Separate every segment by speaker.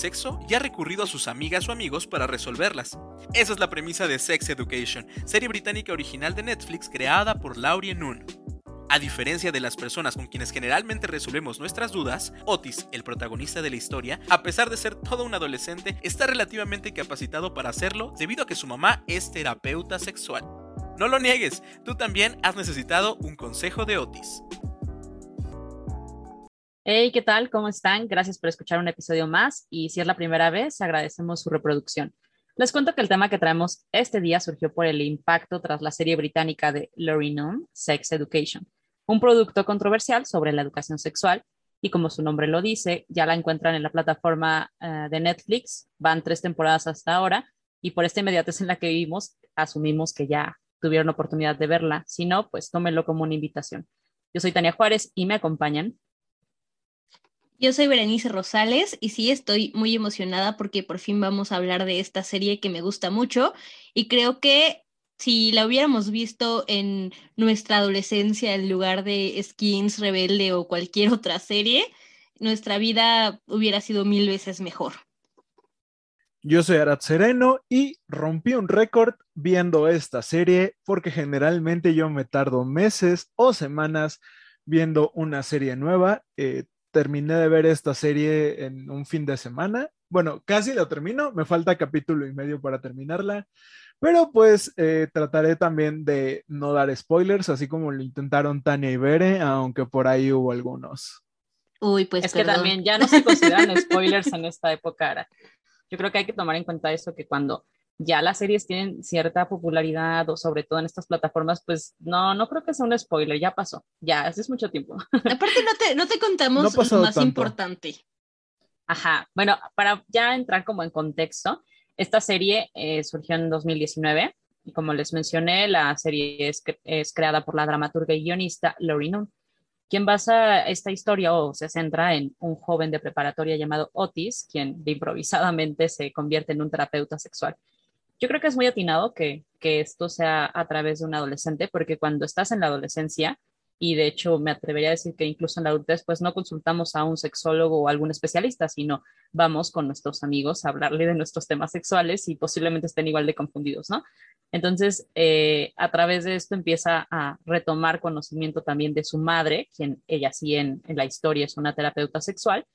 Speaker 1: sexo y ha recurrido a sus amigas o amigos para resolverlas? Esa es la premisa de Sex Education, serie británica original de Netflix creada por Laurie Noon. A diferencia de las personas con quienes generalmente resolvemos nuestras dudas, Otis, el protagonista de la historia, a pesar de ser todo un adolescente, está relativamente capacitado para hacerlo debido a que su mamá es terapeuta sexual. No lo niegues, tú también has necesitado un consejo de Otis.
Speaker 2: Hey, ¿qué tal? ¿Cómo están? Gracias por escuchar un episodio más y si es la primera vez, agradecemos su reproducción. Les cuento que el tema que traemos este día surgió por el impacto tras la serie británica de Laurie Noon, Sex Education, un producto controversial sobre la educación sexual y como su nombre lo dice, ya la encuentran en la plataforma uh, de Netflix, van tres temporadas hasta ahora y por esta inmediatez en la que vivimos, asumimos que ya tuvieron oportunidad de verla, si no, pues tómenlo como una invitación. Yo soy Tania Juárez y me acompañan
Speaker 3: yo soy Berenice Rosales y sí estoy muy emocionada porque por fin vamos a hablar de esta serie que me gusta mucho y creo que si la hubiéramos visto en nuestra adolescencia en lugar de Skins, Rebelde o cualquier otra serie, nuestra vida hubiera sido mil veces mejor.
Speaker 4: Yo soy Arad Sereno y rompí un récord viendo esta serie porque generalmente yo me tardo meses o semanas viendo una serie nueva. Eh, terminé de ver esta serie en un fin de semana. Bueno, casi lo termino, me falta capítulo y medio para terminarla, pero pues eh, trataré también de no dar spoilers, así como lo intentaron Tania y Bere, aunque por ahí hubo algunos.
Speaker 3: Uy, pues
Speaker 2: es perdón. que también ya no se consideran spoilers en esta época. Yo creo que hay que tomar en cuenta eso, que cuando ya las series tienen cierta popularidad o sobre todo en estas plataformas, pues no, no creo que sea un spoiler, ya pasó, ya, hace mucho tiempo.
Speaker 3: Aparte no te, no te contamos no lo más tanto. importante.
Speaker 2: Ajá, bueno, para ya entrar como en contexto, esta serie eh, surgió en 2019 y como les mencioné, la serie es, es creada por la dramaturga y guionista Laurie Noon, quien basa esta historia o se centra en un joven de preparatoria llamado Otis, quien de improvisadamente se convierte en un terapeuta sexual yo creo que es muy atinado que, que esto sea a través de un adolescente, porque cuando estás en la adolescencia, y de hecho me atrevería a decir que incluso en la adultez, pues no consultamos a un sexólogo o algún especialista, sino vamos con nuestros amigos a hablarle de nuestros temas sexuales y posiblemente estén igual de confundidos, ¿no? Entonces, eh, a través de esto empieza a retomar conocimiento también de su madre, quien ella sí en, en la historia es una terapeuta sexual,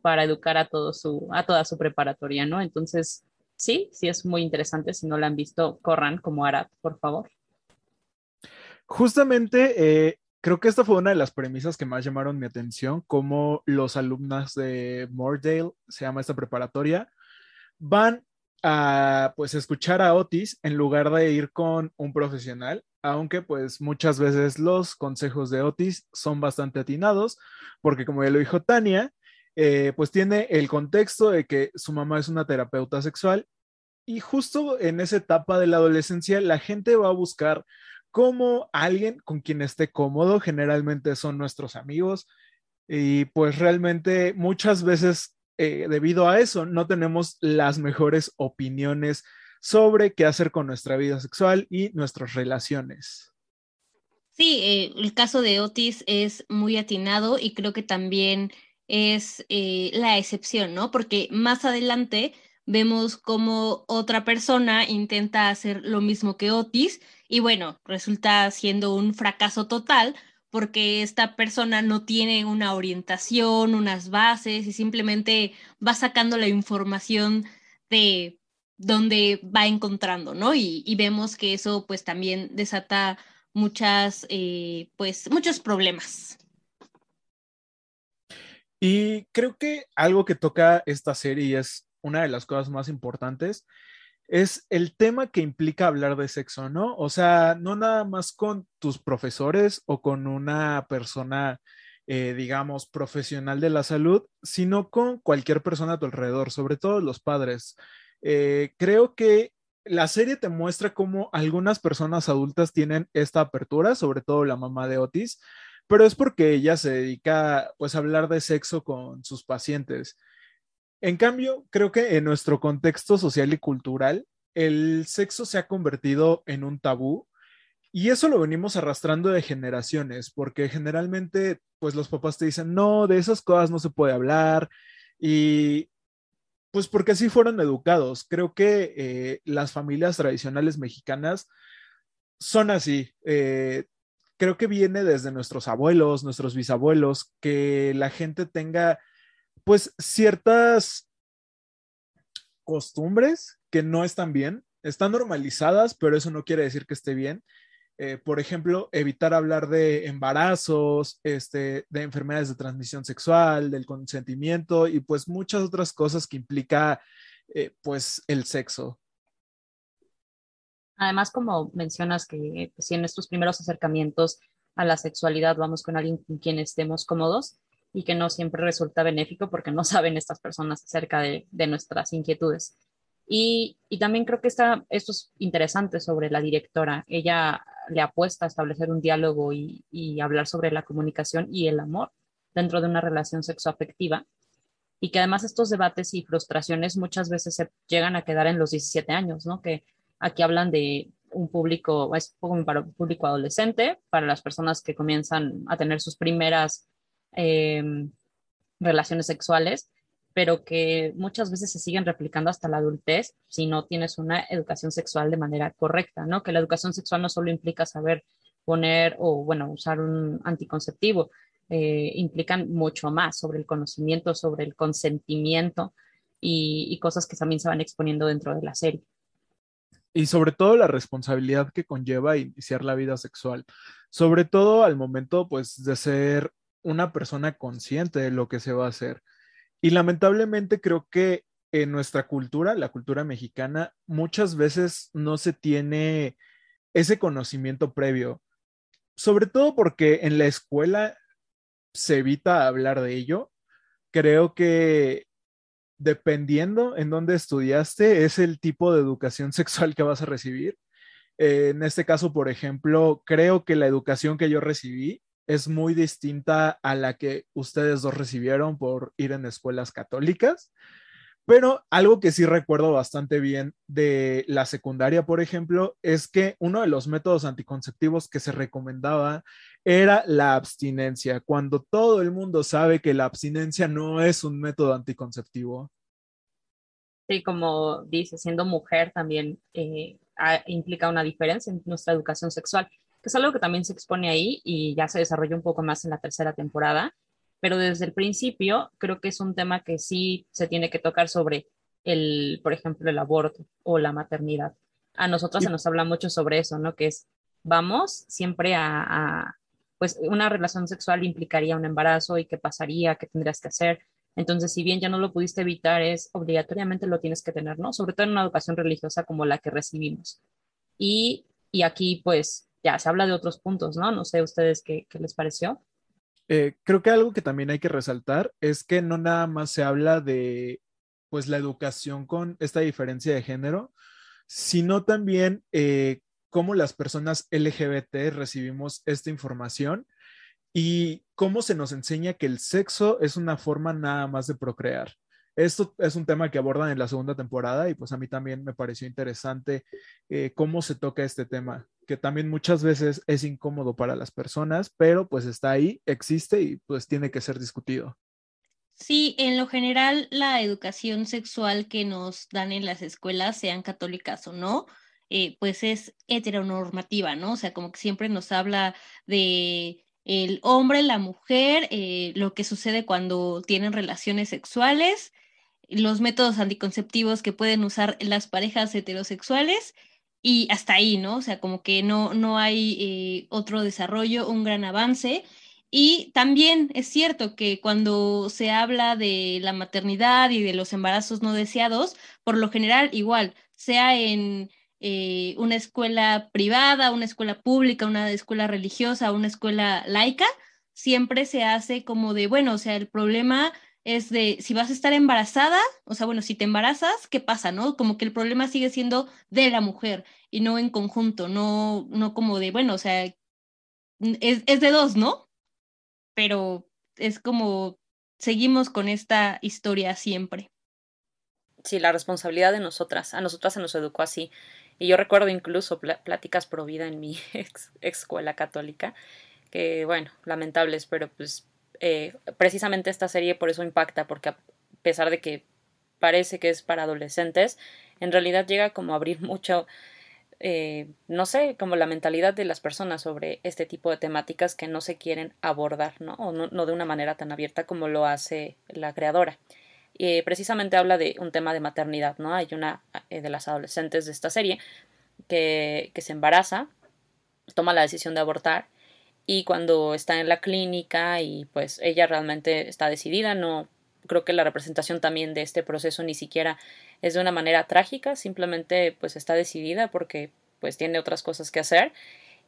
Speaker 2: para educar a, todo su, a toda su preparatoria, ¿no? Entonces, sí, sí es muy interesante. Si no la han visto, corran como Arad, por favor.
Speaker 4: Justamente, eh, creo que esta fue una de las premisas que más llamaron mi atención, como los alumnos de Moordale, se llama esta preparatoria, van a pues escuchar a Otis en lugar de ir con un profesional, aunque pues muchas veces los consejos de Otis son bastante atinados, porque como ya lo dijo Tania, eh, pues tiene el contexto de que su mamá es una terapeuta sexual y justo en esa etapa de la adolescencia la gente va a buscar como alguien con quien esté cómodo, generalmente son nuestros amigos y pues realmente muchas veces eh, debido a eso no tenemos las mejores opiniones sobre qué hacer con nuestra vida sexual y nuestras relaciones.
Speaker 3: Sí, eh, el caso de Otis es muy atinado y creo que también es eh, la excepción, ¿no? Porque más adelante vemos como otra persona intenta hacer lo mismo que Otis y bueno, resulta siendo un fracaso total porque esta persona no tiene una orientación, unas bases y simplemente va sacando la información de donde va encontrando, ¿no? Y, y vemos que eso pues también desata muchas, eh, pues muchos problemas.
Speaker 4: Y creo que algo que toca esta serie es una de las cosas más importantes es el tema que implica hablar de sexo, ¿no? O sea, no nada más con tus profesores o con una persona eh, digamos, profesional de la salud, sino con cualquier persona a tu alrededor, sobre todo los padres. Eh, creo que la serie te muestra cómo algunas personas adultas tienen esta apertura, sobre todo la mamá de Otis, pero es porque ella se dedica pues a hablar de sexo con sus pacientes. En cambio, creo que en nuestro contexto social y cultural, el sexo se ha convertido en un tabú y eso lo venimos arrastrando de generaciones, porque generalmente, pues los papás te dicen, no, de esas cosas no se puede hablar. Y pues porque así fueron educados. Creo que eh, las familias tradicionales mexicanas son así. Eh, creo que viene desde nuestros abuelos, nuestros bisabuelos, que la gente tenga pues ciertas costumbres que no están bien, están normalizadas, pero eso no quiere decir que esté bien. Eh, por ejemplo, evitar hablar de embarazos, este, de enfermedades de transmisión sexual, del consentimiento y pues muchas otras cosas que implica eh, pues el sexo.
Speaker 2: Además, como mencionas que pues, si en estos primeros acercamientos a la sexualidad vamos con alguien con quien estemos cómodos y que no siempre resulta benéfico porque no saben estas personas acerca de, nuestras inquietudes. Y, también creo que está, esto es interesante sobre la directora. Ella le apuesta a establecer un diálogo y, y, hablar sobre la comunicación y el amor dentro de una relación sexoafectiva. Y que además estos debates y frustraciones muchas veces se llegan a quedar en los 17 años, ¿no? Que aquí hablan de un público, es para un público adolescente, para las personas que comienzan a tener sus primeras eh, relaciones sexuales pero que muchas veces se siguen replicando hasta la adultez si no tienes una educación sexual de manera correcta, ¿no? Que la educación sexual no solo implica saber poner o, bueno, usar un anticonceptivo, eh, implican mucho más sobre el conocimiento, sobre el consentimiento y, y cosas que también se van exponiendo dentro de la serie.
Speaker 4: Y sobre todo la responsabilidad que conlleva iniciar la vida sexual, sobre todo al momento, pues, de ser una persona consciente de lo que se va a hacer y lamentablemente creo que en nuestra cultura, la cultura mexicana, muchas veces no se tiene ese conocimiento previo, sobre todo porque en la escuela se evita hablar de ello. Creo que dependiendo en dónde estudiaste, es el tipo de educación sexual que vas a recibir. en este caso, por ejemplo, creo que la educación que yo recibí es muy distinta a la que ustedes dos recibieron por ir en escuelas católicas. Pero algo que sí recuerdo bastante bien de la secundaria, por ejemplo, es que uno de los métodos anticonceptivos que se recomendaba era la abstinencia, cuando todo el mundo sabe que la abstinencia no es un método anticonceptivo.
Speaker 2: Sí, como dice, siendo mujer también eh, implica una diferencia en nuestra educación sexual que es algo que también se expone ahí y ya se desarrolla un poco más en la tercera temporada, pero desde el principio creo que es un tema que sí se tiene que tocar sobre el, por ejemplo, el aborto o la maternidad. A nosotros se nos habla mucho sobre eso, ¿no? Que es, vamos siempre a, a, pues una relación sexual implicaría un embarazo y qué pasaría, qué tendrías que hacer. Entonces, si bien ya no lo pudiste evitar, es obligatoriamente lo tienes que tener, ¿no? Sobre todo en una educación religiosa como la que recibimos. Y, y aquí, pues, ya se habla de otros puntos, ¿no? No sé ustedes qué, qué les pareció.
Speaker 4: Eh, creo que algo que también hay que resaltar es que no nada más se habla de pues la educación con esta diferencia de género, sino también eh, cómo las personas LGBT recibimos esta información y cómo se nos enseña que el sexo es una forma nada más de procrear. Esto es un tema que abordan en la segunda temporada y pues a mí también me pareció interesante eh, cómo se toca este tema, que también muchas veces es incómodo para las personas, pero pues está ahí, existe y pues tiene que ser discutido.
Speaker 3: Sí, en lo general la educación sexual que nos dan en las escuelas, sean católicas o no, eh, pues es heteronormativa, ¿no? O sea, como que siempre nos habla de el hombre, la mujer, eh, lo que sucede cuando tienen relaciones sexuales los métodos anticonceptivos que pueden usar las parejas heterosexuales y hasta ahí, ¿no? O sea, como que no, no hay eh, otro desarrollo, un gran avance. Y también es cierto que cuando se habla de la maternidad y de los embarazos no deseados, por lo general igual, sea en eh, una escuela privada, una escuela pública, una escuela religiosa, una escuela laica, siempre se hace como de, bueno, o sea, el problema es de si vas a estar embarazada, o sea, bueno, si te embarazas, ¿qué pasa, no? Como que el problema sigue siendo de la mujer y no en conjunto, no, no como de, bueno, o sea, es, es de dos, ¿no? Pero es como seguimos con esta historia siempre.
Speaker 2: Sí, la responsabilidad de nosotras, a nosotras se nos educó así. Y yo recuerdo incluso pláticas pro vida en mi ex, escuela católica, que bueno, lamentables, pero pues eh, precisamente esta serie por eso impacta, porque a pesar de que parece que es para adolescentes, en realidad llega como a abrir mucho, eh, no sé, como la mentalidad de las personas sobre este tipo de temáticas que no se quieren abordar, ¿no? O no, de una manera tan abierta como lo hace la creadora. Y precisamente habla de un tema de maternidad, ¿no? Hay una eh, de las adolescentes de esta serie que, que se embaraza, toma la decisión de abortar y cuando está en la clínica y pues ella realmente está decidida, no creo que la representación también de este proceso ni siquiera es de una manera trágica, simplemente pues está decidida porque pues tiene otras cosas que hacer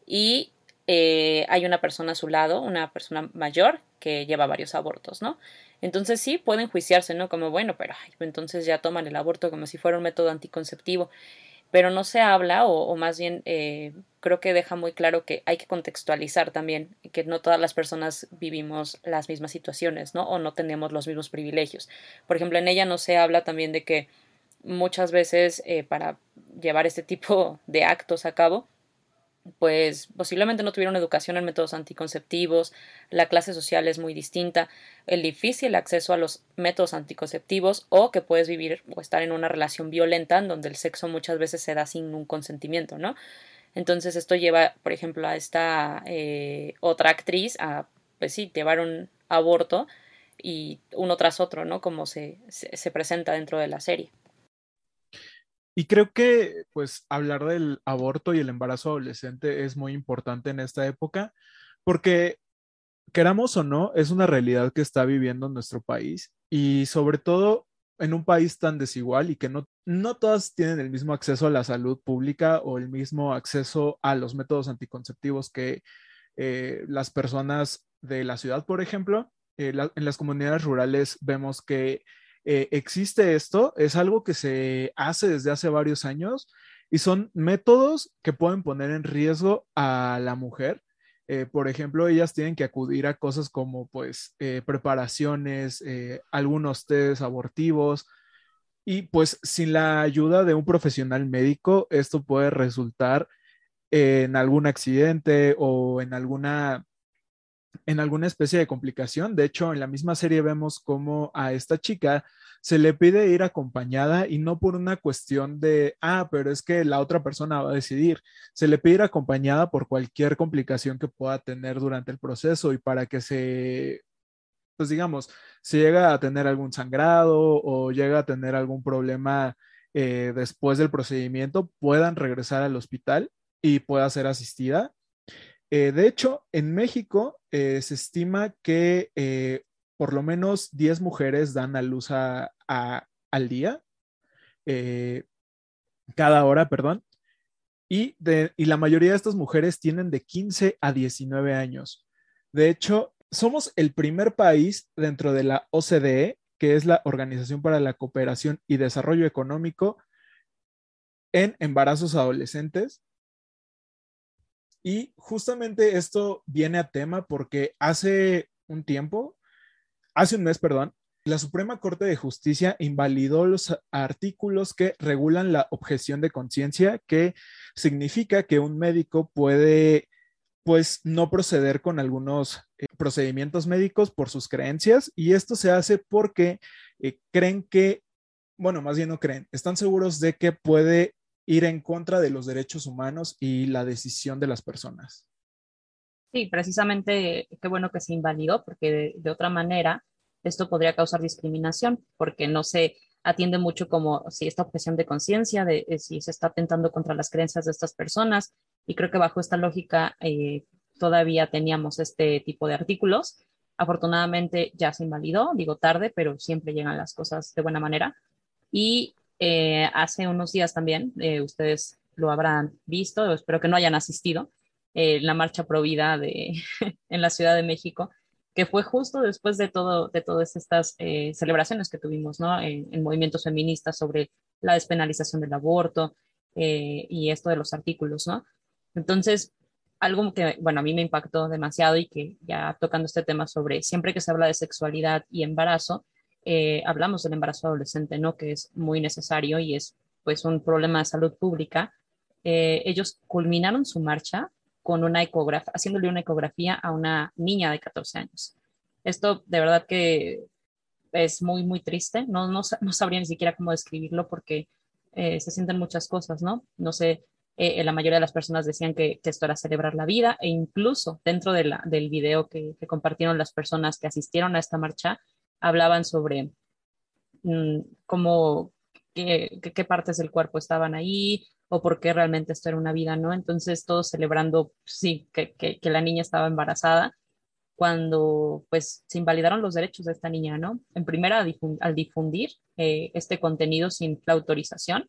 Speaker 2: y eh, hay una persona a su lado, una persona mayor que lleva varios abortos, ¿no? Entonces sí pueden juiciarse, ¿no? Como bueno, pero entonces ya toman el aborto como si fuera un método anticonceptivo pero no se habla o, más bien eh, creo que deja muy claro que hay que contextualizar también que no todas las personas vivimos las mismas situaciones, ¿no? O no tenemos los mismos privilegios. Por ejemplo, en ella no se habla también de que muchas veces eh, para llevar este tipo de actos a cabo pues posiblemente no tuvieron educación en métodos anticonceptivos, la clase social es muy distinta, el difícil acceso a los métodos anticonceptivos o que puedes vivir o estar en una relación violenta en donde el sexo muchas veces se da sin un consentimiento, ¿no? Entonces esto lleva, por ejemplo, a esta eh, otra actriz a, pues sí, llevar un aborto y uno tras otro, ¿no? Como se, se presenta dentro de la serie.
Speaker 4: Y creo que, pues, hablar del aborto y el embarazo adolescente es muy importante en esta época, porque, queramos o no, es una realidad que está viviendo nuestro país y sobre todo en un país tan desigual y que no, no todas tienen el mismo acceso a la salud pública o el mismo acceso a los métodos anticonceptivos que eh, las personas de la ciudad, por ejemplo. Eh, en las comunidades rurales vemos que eh, existe esto, es algo que se hace desde hace varios años y son métodos que pueden poner en riesgo a la mujer. Eh, por ejemplo, ellas tienen que acudir a cosas como pues eh, preparaciones, algunos test abortivos y pues sin la ayuda de un profesional médico, esto puede resultar en algún accidente o en alguna en alguna especie de complicación. De hecho, en la misma serie vemos cómo a esta chica se le pide ir acompañada y no por una cuestión de, ah, pero es que la otra persona va a decidir. Se le pide ir acompañada por cualquier complicación que pueda tener durante el proceso y para que se, pues digamos, si llega a tener algún sangrado o llega a tener algún problema eh, después del procedimiento, puedan regresar al hospital y pueda ser asistida. Eh, de hecho, en México eh, se estima que eh, por lo menos 10 mujeres dan a luz al día, cada hora, perdón, y, y la mayoría de estas mujeres tienen de 15 a 19 años. De hecho, somos el primer país dentro de la OCDE, que es la Organización para la Cooperación y Desarrollo Económico, en embarazos adolescentes y justamente esto viene a tema porque hace un tiempo, hace un mes, perdón, la Suprema Corte de Justicia invalidó los artículos que regulan la objeción de conciencia, que significa que un médico puede pues no proceder con algunos eh, procedimientos médicos por sus creencias. Y esto se hace porque eh, creen que, bueno, más bien no creen, están seguros de que puede ir en contra de los derechos humanos y la decisión de las personas.
Speaker 5: Sí, precisamente qué bueno que se invalidó, porque de, otra manera esto podría causar discriminación, porque no se atiende mucho como si esta objeción de conciencia, de, si se está atentando contra las creencias de estas personas, y creo que bajo esta lógica eh, todavía teníamos este tipo de artículos. Afortunadamente ya se invalidó, digo tarde, pero siempre llegan las cosas de buena manera. Y eh, hace unos días también, eh, ustedes lo habrán visto, espero que no hayan asistido,
Speaker 2: eh, la marcha provida de, en la Ciudad de México, que fue justo después de, todo, de todas estas celebraciones que tuvimos en, movimientos feministas sobre la despenalización del aborto y esto de los artículos. Entonces, algo que, bueno, a mí me impactó demasiado y que ya tocando este tema sobre siempre que se habla de sexualidad y embarazo, hablamos del embarazo adolescente, ¿no? Que es muy necesario y es pues un problema de salud pública. ellos culminaron su marcha con una ecografía, haciéndole una ecografía a una niña de 14 años. Esto de verdad que es muy, muy triste. No, no, no sabría ni siquiera cómo describirlo porque eh, se sienten muchas cosas, ¿no? No sé, eh, la mayoría de las personas decían que, esto era celebrar la vida e incluso dentro de del video que, compartieron las personas que asistieron a esta marcha, hablaban sobre mm, cómo, qué, qué, partes del cuerpo estaban ahí, o por qué realmente esto era una vida, ¿no? Entonces todos celebrando, sí, que, que, la niña estaba embarazada, cuando pues se invalidaron los derechos de esta niña, ¿no? En primera, al difundir eh, este contenido sin la autorización,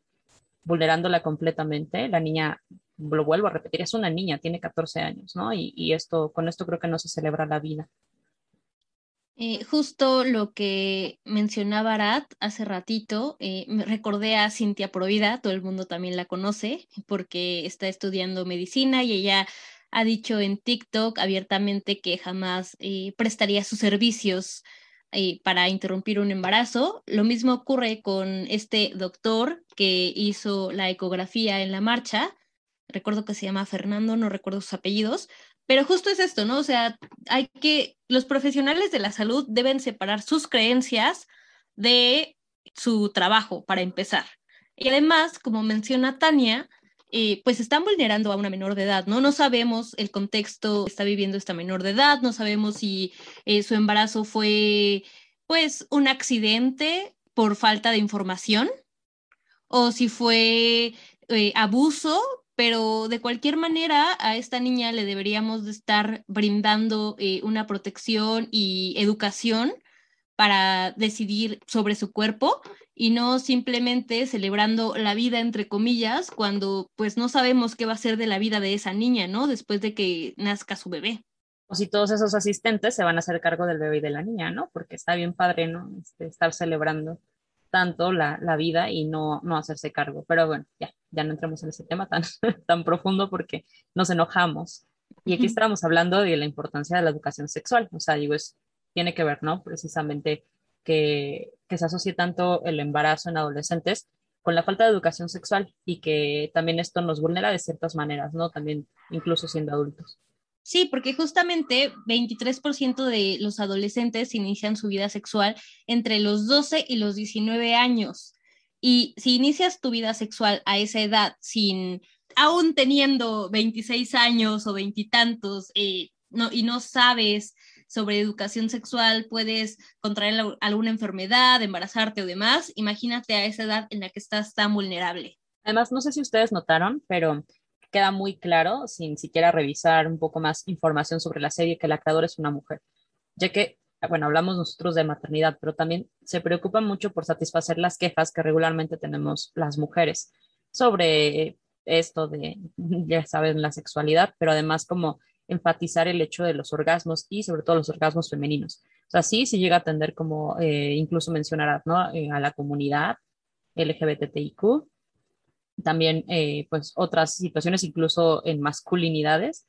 Speaker 2: vulnerándola completamente, la niña, lo vuelvo a repetir, es una niña, tiene 14 años, ¿no? Y, y esto, con esto creo que no se celebra la vida.
Speaker 3: Eh, justo lo que mencionaba Arat hace ratito, eh, me recordé a Cintia Provida, todo el mundo también la conoce porque está estudiando medicina y ella ha dicho en TikTok abiertamente que jamás eh, prestaría sus servicios para interrumpir un embarazo. Lo mismo ocurre con este doctor que hizo la ecografía en la marcha. Recuerdo que se llama Fernando, no recuerdo sus apellidos, pero justo es esto, ¿no? O sea, hay que, los profesionales de la salud deben separar sus creencias de su trabajo, para empezar. Y además, como menciona Tania, eh, pues están vulnerando a una menor de edad, ¿no? No sabemos el contexto que está viviendo esta menor de edad, no sabemos si eh, su embarazo fue, pues, un accidente por falta de información o si fue eh, abuso pero de cualquier manera a esta niña le deberíamos de estar brindando eh, una protección y educación para decidir sobre su cuerpo y no simplemente celebrando la vida entre comillas cuando pues no sabemos qué va a ser de la vida de esa niña, ¿no? Después de que nazca su bebé.
Speaker 2: O si todos esos asistentes se van a hacer cargo del bebé y de la niña, ¿no? Porque está bien padre, ¿no? Este, estar celebrando tanto la, la, vida y no, no hacerse cargo. Pero bueno, ya, ya no entremos en ese tema tan, tan profundo porque nos enojamos. Y aquí estábamos hablando de la importancia de la educación sexual. O sea, digo, es, tiene que ver, ¿no? Precisamente que, que se asocie tanto el embarazo en adolescentes con la falta de educación sexual y que también esto nos vulnera de ciertas maneras, ¿no? También incluso siendo adultos.
Speaker 3: Sí, porque justamente 23% de los adolescentes inician su vida sexual entre los 12 y los 19 años. Y si inicias tu vida sexual a esa edad sin, aún teniendo 26 años o veintitantos, eh, y no sabes sobre educación sexual, puedes contraer alguna enfermedad, embarazarte o demás, imagínate a esa edad en la que estás tan vulnerable.
Speaker 2: Además, no sé si ustedes notaron, pero queda muy claro, sin siquiera revisar un poco más información sobre la serie, que la creadora es una mujer, ya que, bueno, hablamos nosotros de maternidad, pero también se preocupa mucho por satisfacer las quejas que regularmente tenemos las mujeres sobre esto de, ya saben, la sexualidad, pero además como enfatizar el hecho de los orgasmos y sobre todo los orgasmos femeninos. O sea, sí, sí llega a atender como eh, incluso mencionar ¿no? Eh, a la comunidad LGBTIQ, también eh, pues otras situaciones incluso en masculinidades,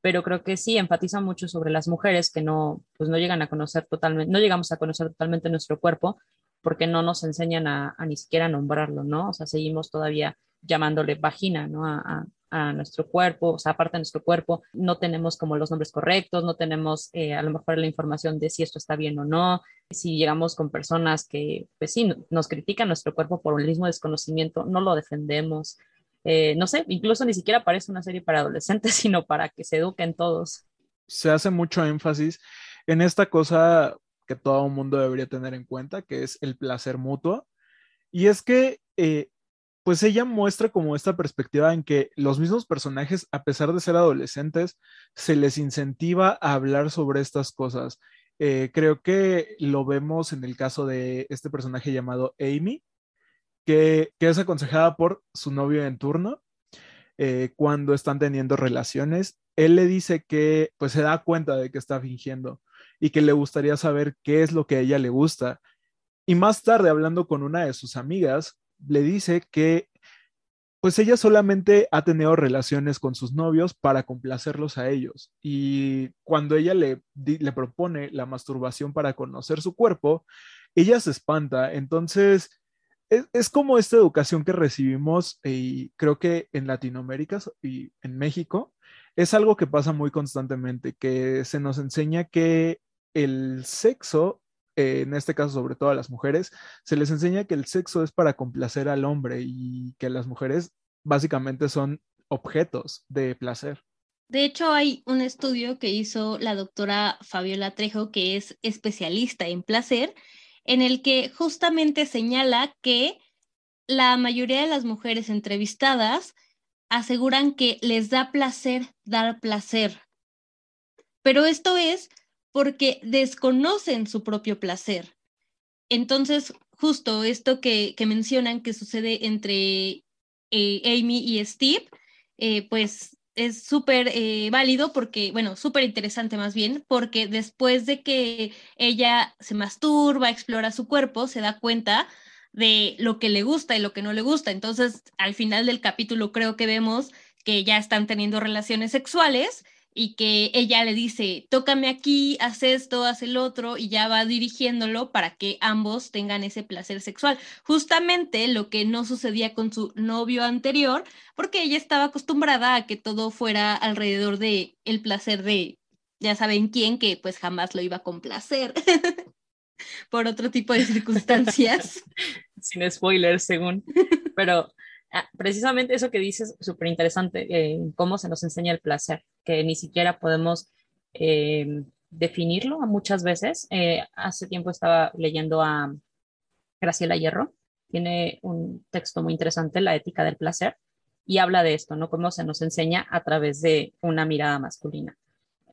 Speaker 2: pero creo que sí enfatiza mucho sobre las mujeres que no, pues no llegan a conocer totalmente, no llegamos a conocer totalmente nuestro cuerpo porque no nos enseñan a, ni siquiera nombrarlo, ¿no? O sea, seguimos todavía llamándole vagina, ¿no? A, a nuestro cuerpo, o sea, aparte de nuestro cuerpo, no tenemos como los nombres correctos, no tenemos eh, a lo mejor la información de si esto está bien o no, si llegamos con personas que, pues sí, nos critican nuestro cuerpo por el mismo desconocimiento, no lo defendemos, eh, no sé, incluso ni siquiera parece una serie para adolescentes, sino para que se eduquen todos.
Speaker 4: Se hace mucho énfasis en esta cosa que todo mundo debería tener en cuenta, que es el placer mutuo. Y es que eh, pues ella muestra como esta perspectiva en que los mismos personajes, a pesar de ser adolescentes, se les incentiva a hablar sobre estas cosas. Eh, creo que lo vemos en el caso de este personaje llamado Amy, que, es aconsejada por su novio en turno eh, cuando están teniendo relaciones él le dice que pues se da cuenta de que está fingiendo y que le gustaría saber qué es lo que a ella le gusta. Y más tarde, hablando con una de sus amigas, le dice que pues ella solamente ha tenido relaciones con sus novios para complacerlos a ellos. Y cuando ella le, le propone la masturbación para conocer su cuerpo, ella se espanta. Entonces, es, como esta educación que recibimos y creo que en Latinoamérica y en México es algo que pasa muy constantemente, que se nos enseña que el sexo, eh, en este caso sobre todo a las mujeres, se les enseña que el sexo es para complacer al hombre y que las mujeres básicamente son objetos de placer.
Speaker 3: De hecho, hay un estudio que hizo la doctora Fabiola Trejo, que es especialista en placer, en el que justamente señala que la mayoría de las mujeres entrevistadas aseguran que les da placer dar placer. Pero esto es porque desconocen su propio placer. Entonces, justo esto que, mencionan que sucede entre eh, Amy y Steve, eh, pues es súper eh, válido porque, bueno, súper interesante más bien, porque después de que ella se masturba, explora su cuerpo, se da cuenta de lo que le gusta y lo que no le gusta. Entonces, al final del capítulo creo que vemos que ya están teniendo relaciones sexuales y que ella le dice, tócame aquí, haz esto, haz el otro, y ya va dirigiéndolo para que ambos tengan ese placer sexual. Justamente lo que no sucedía con su novio anterior, porque ella estaba acostumbrada a que todo fuera alrededor de el placer de, ya saben quién, que pues jamás lo iba a complacer. por otro tipo de circunstancias.
Speaker 2: Sin spoilers, según. Pero precisamente eso que dices, súper interesante, eh, cómo se nos enseña el placer, que ni siquiera podemos eh, definirlo muchas veces. Eh, hace tiempo estaba leyendo a Graciela Hierro, tiene un texto muy interesante, La ética del placer, y habla de esto, ¿no? Cómo se nos enseña a través de una mirada masculina.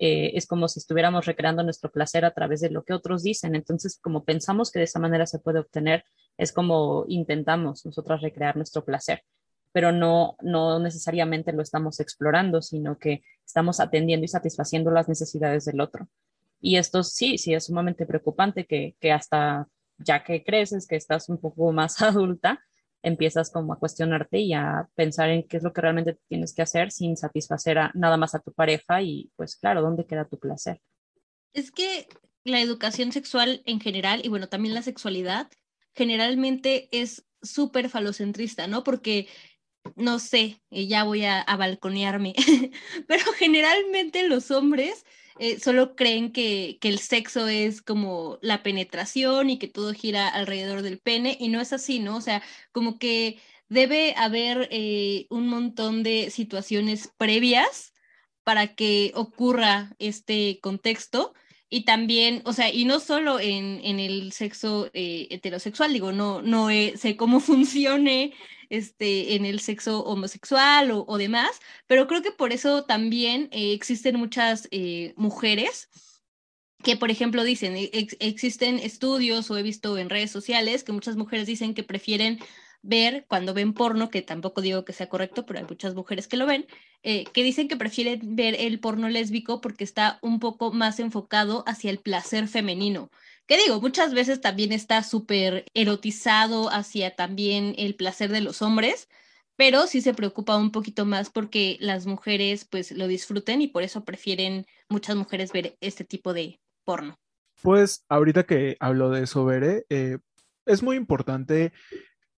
Speaker 2: Es como si estuviéramos recreando nuestro placer a través de lo que otros dicen. Entonces, como pensamos que de esa manera se puede obtener es como intentamos nosotros recrear nuestro placer, pero no, no necesariamente lo estamos explorando, sino que estamos atendiendo y satisfaciendo las necesidades del otro. Y esto sí, sí es sumamente preocupante que, que hasta ya que creces, que estás un poco más adulta, empiezas como a cuestionarte y a pensar en qué es lo que realmente tienes que hacer sin satisfacer a, nada más a tu pareja y pues claro, ¿dónde queda tu placer?
Speaker 3: Es que la educación sexual en general y bueno, también la sexualidad generalmente es súper falocentrista, ¿no? Porque, no sé, ya voy a, balconearme, pero generalmente los hombres eh, solo creen que, que, el sexo es como la penetración y que todo gira alrededor del pene, y no es así, ¿no? O sea, como que debe haber eh, un montón de situaciones previas para que ocurra este contexto y también, o sea, y no solo en, en el sexo eh, heterosexual, digo, no, no sé cómo funcione este, en el sexo homosexual o, demás, pero creo que por eso también eh, existen muchas mujeres que, por ejemplo, dicen, existen estudios o he visto en redes sociales que muchas mujeres dicen que prefieren ver cuando ven porno, que tampoco digo que sea correcto, pero hay muchas mujeres que lo ven, eh, que dicen que prefieren ver el porno lésbico porque está un poco más enfocado hacia el placer femenino. Que digo, muchas veces también está súper erotizado hacia también el placer de los hombres, pero sí se preocupa un poquito más porque las mujeres pues lo disfruten y por eso prefieren muchas mujeres ver este tipo de porno.
Speaker 4: Pues ahorita que hablo de eso, Veré, eh, es muy importante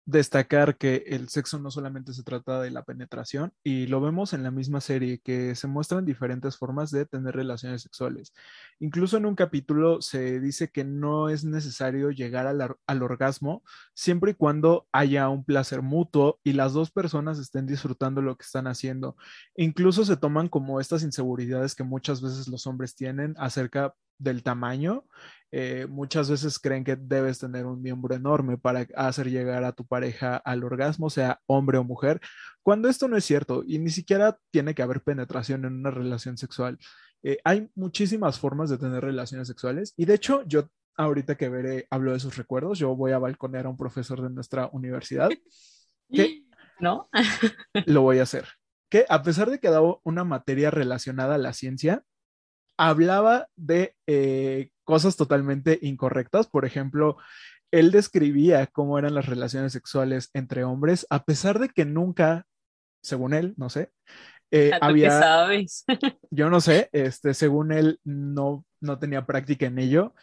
Speaker 4: destacar que el sexo no solamente se trata de la penetración y lo vemos en la misma serie que se muestran diferentes formas de tener relaciones sexuales. Incluso en un capítulo se dice que no es necesario llegar al, orgasmo siempre y cuando haya un placer mutuo y las dos personas estén disfrutando lo que están haciendo. incluso se toman como estas inseguridades que muchas veces los hombres tienen acerca del tamaño eh, muchas veces creen que debes tener un miembro enorme para hacer llegar a tu pareja al orgasmo, sea hombre o mujer, cuando esto no es cierto y ni siquiera tiene que haber penetración en una relación sexual. Eh, hay muchísimas formas de tener relaciones sexuales y de hecho yo ahorita que veré, hablo de sus recuerdos, yo voy a balconear a un profesor de nuestra universidad.
Speaker 2: ¿No?
Speaker 4: lo voy a hacer porque a pesar de que daba una materia relacionada a la ciencia, hablaba de eh, cosas totalmente incorrectas. Por ejemplo, él describía cómo eran las relaciones sexuales entre hombres, a pesar de que nunca, según él, no sé, eh, había...
Speaker 6: sabes?
Speaker 4: yo no sé, este, según él, no, no tenía práctica en ello.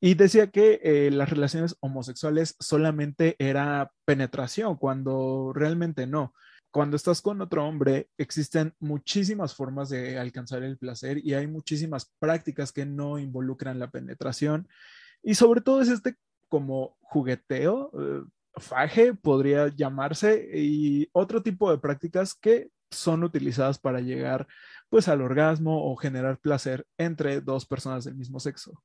Speaker 4: Y decía que eh, las relaciones homosexuales solamente era penetración, cuando realmente no. Cuando estás con otro hombre, existen muchísimas formas de alcanzar el placer y hay muchísimas prácticas que no involucran la penetración. Y sobre todo es este como jugueteo, eh, faje podría llamarse, y otro tipo de prácticas que son utilizadas para llegar pues al orgasmo o generar placer entre dos personas del mismo sexo.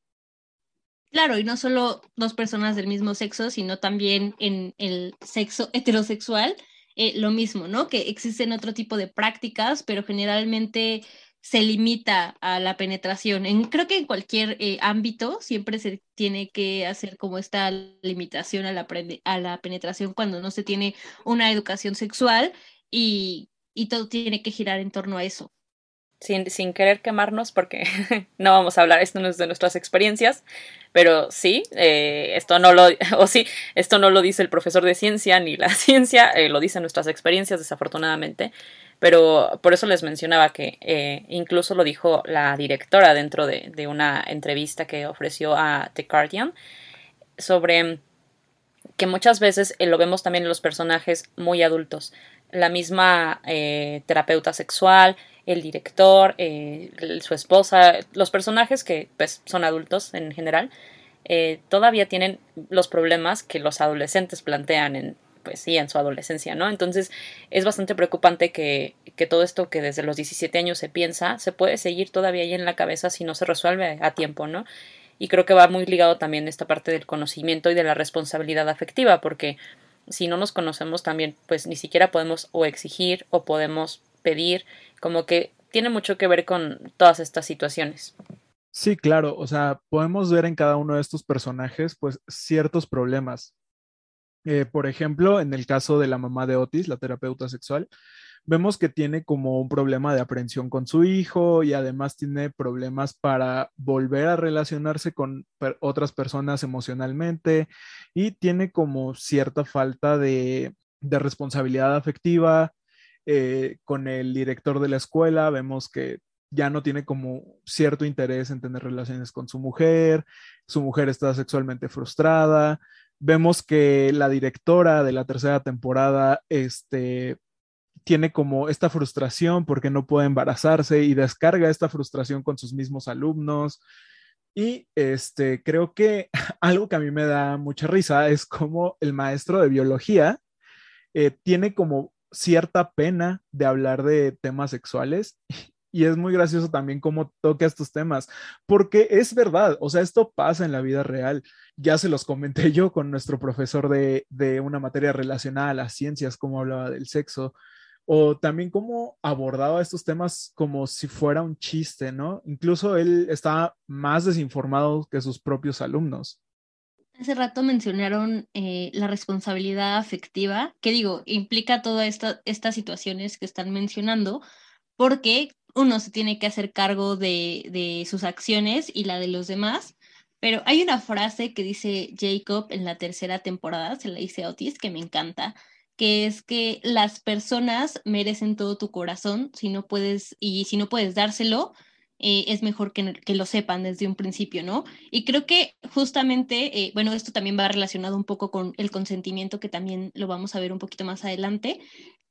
Speaker 3: Claro, y no solo dos personas del mismo sexo, sino también en el sexo heterosexual, eh, lo mismo, ¿no? Que existen otro tipo de prácticas, pero generalmente se limita a la penetración. En, creo que en cualquier eh, ámbito siempre se tiene que hacer como esta limitación a la, penetración cuando no se tiene una educación sexual y todo tiene que girar en torno a eso.
Speaker 2: Sin, sin querer quemarnos, porque no vamos a hablar, esto no es de nuestras experiencias, pero sí, eh, esto no lo, o sí, esto no lo dice el profesor de ciencia ni la ciencia, eh, lo dicen nuestras experiencias, desafortunadamente, pero por eso les mencionaba que eh, incluso lo dijo la directora dentro de, de, una entrevista que ofreció a The Guardian sobre que muchas veces lo vemos también en los personajes muy adultos la misma eh, terapeuta sexual, el director, eh, su esposa, los personajes que pues, son adultos en general, eh, todavía tienen los problemas que los adolescentes plantean en, pues sí, en su adolescencia, ¿no? Entonces es bastante preocupante que, que, todo esto que desde los 17 años se piensa, se puede seguir todavía ahí en la cabeza si no se resuelve a tiempo, ¿no? Y creo que va muy ligado también esta parte del conocimiento y de la responsabilidad afectiva, porque si no nos conocemos también pues ni siquiera podemos o exigir o podemos pedir, como que tiene mucho que ver con todas estas situaciones.
Speaker 4: Sí, claro, o sea, podemos ver en cada uno de estos personajes pues ciertos problemas. Eh, por ejemplo, en el caso de la mamá de Otis, la terapeuta sexual, vemos que tiene como un problema de aprensión con su hijo y además tiene problemas para volver a relacionarse con otras personas emocionalmente y tiene como cierta falta de, responsabilidad afectiva eh, con el director de la escuela. Vemos que ya no tiene como cierto interés en tener relaciones con su mujer, su mujer está sexualmente frustrada. Vemos que la directora de la tercera temporada, este, tiene como esta frustración porque no puede embarazarse y descarga esta frustración con sus mismos alumnos. Y este, creo que algo que a mí me da mucha risa es como el maestro de biología eh, tiene como cierta pena de hablar de temas sexuales y es muy gracioso también cómo toca estos temas, porque es verdad, o sea, esto pasa en la vida real. Ya se los comenté yo con nuestro profesor de, de una materia relacionada a las ciencias, cómo hablaba del sexo o también cómo abordaba estos temas como si fuera un chiste, ¿no? Incluso él estaba más desinformado que sus propios alumnos.
Speaker 3: Hace rato mencionaron eh, la responsabilidad afectiva, que digo, implica todas estas situaciones que están mencionando, porque uno se tiene que hacer cargo de, de sus acciones y la de los demás. Pero hay una frase que dice Jacob en la tercera temporada, se la dice a Otis, que me encanta, que es que las personas merecen todo tu corazón, si no puedes, y si no puedes dárselo, eh, es mejor que, que, lo sepan desde un principio, ¿no? Y creo que justamente, eh, bueno, esto también va relacionado un poco con el consentimiento, que también lo vamos a ver un poquito más adelante.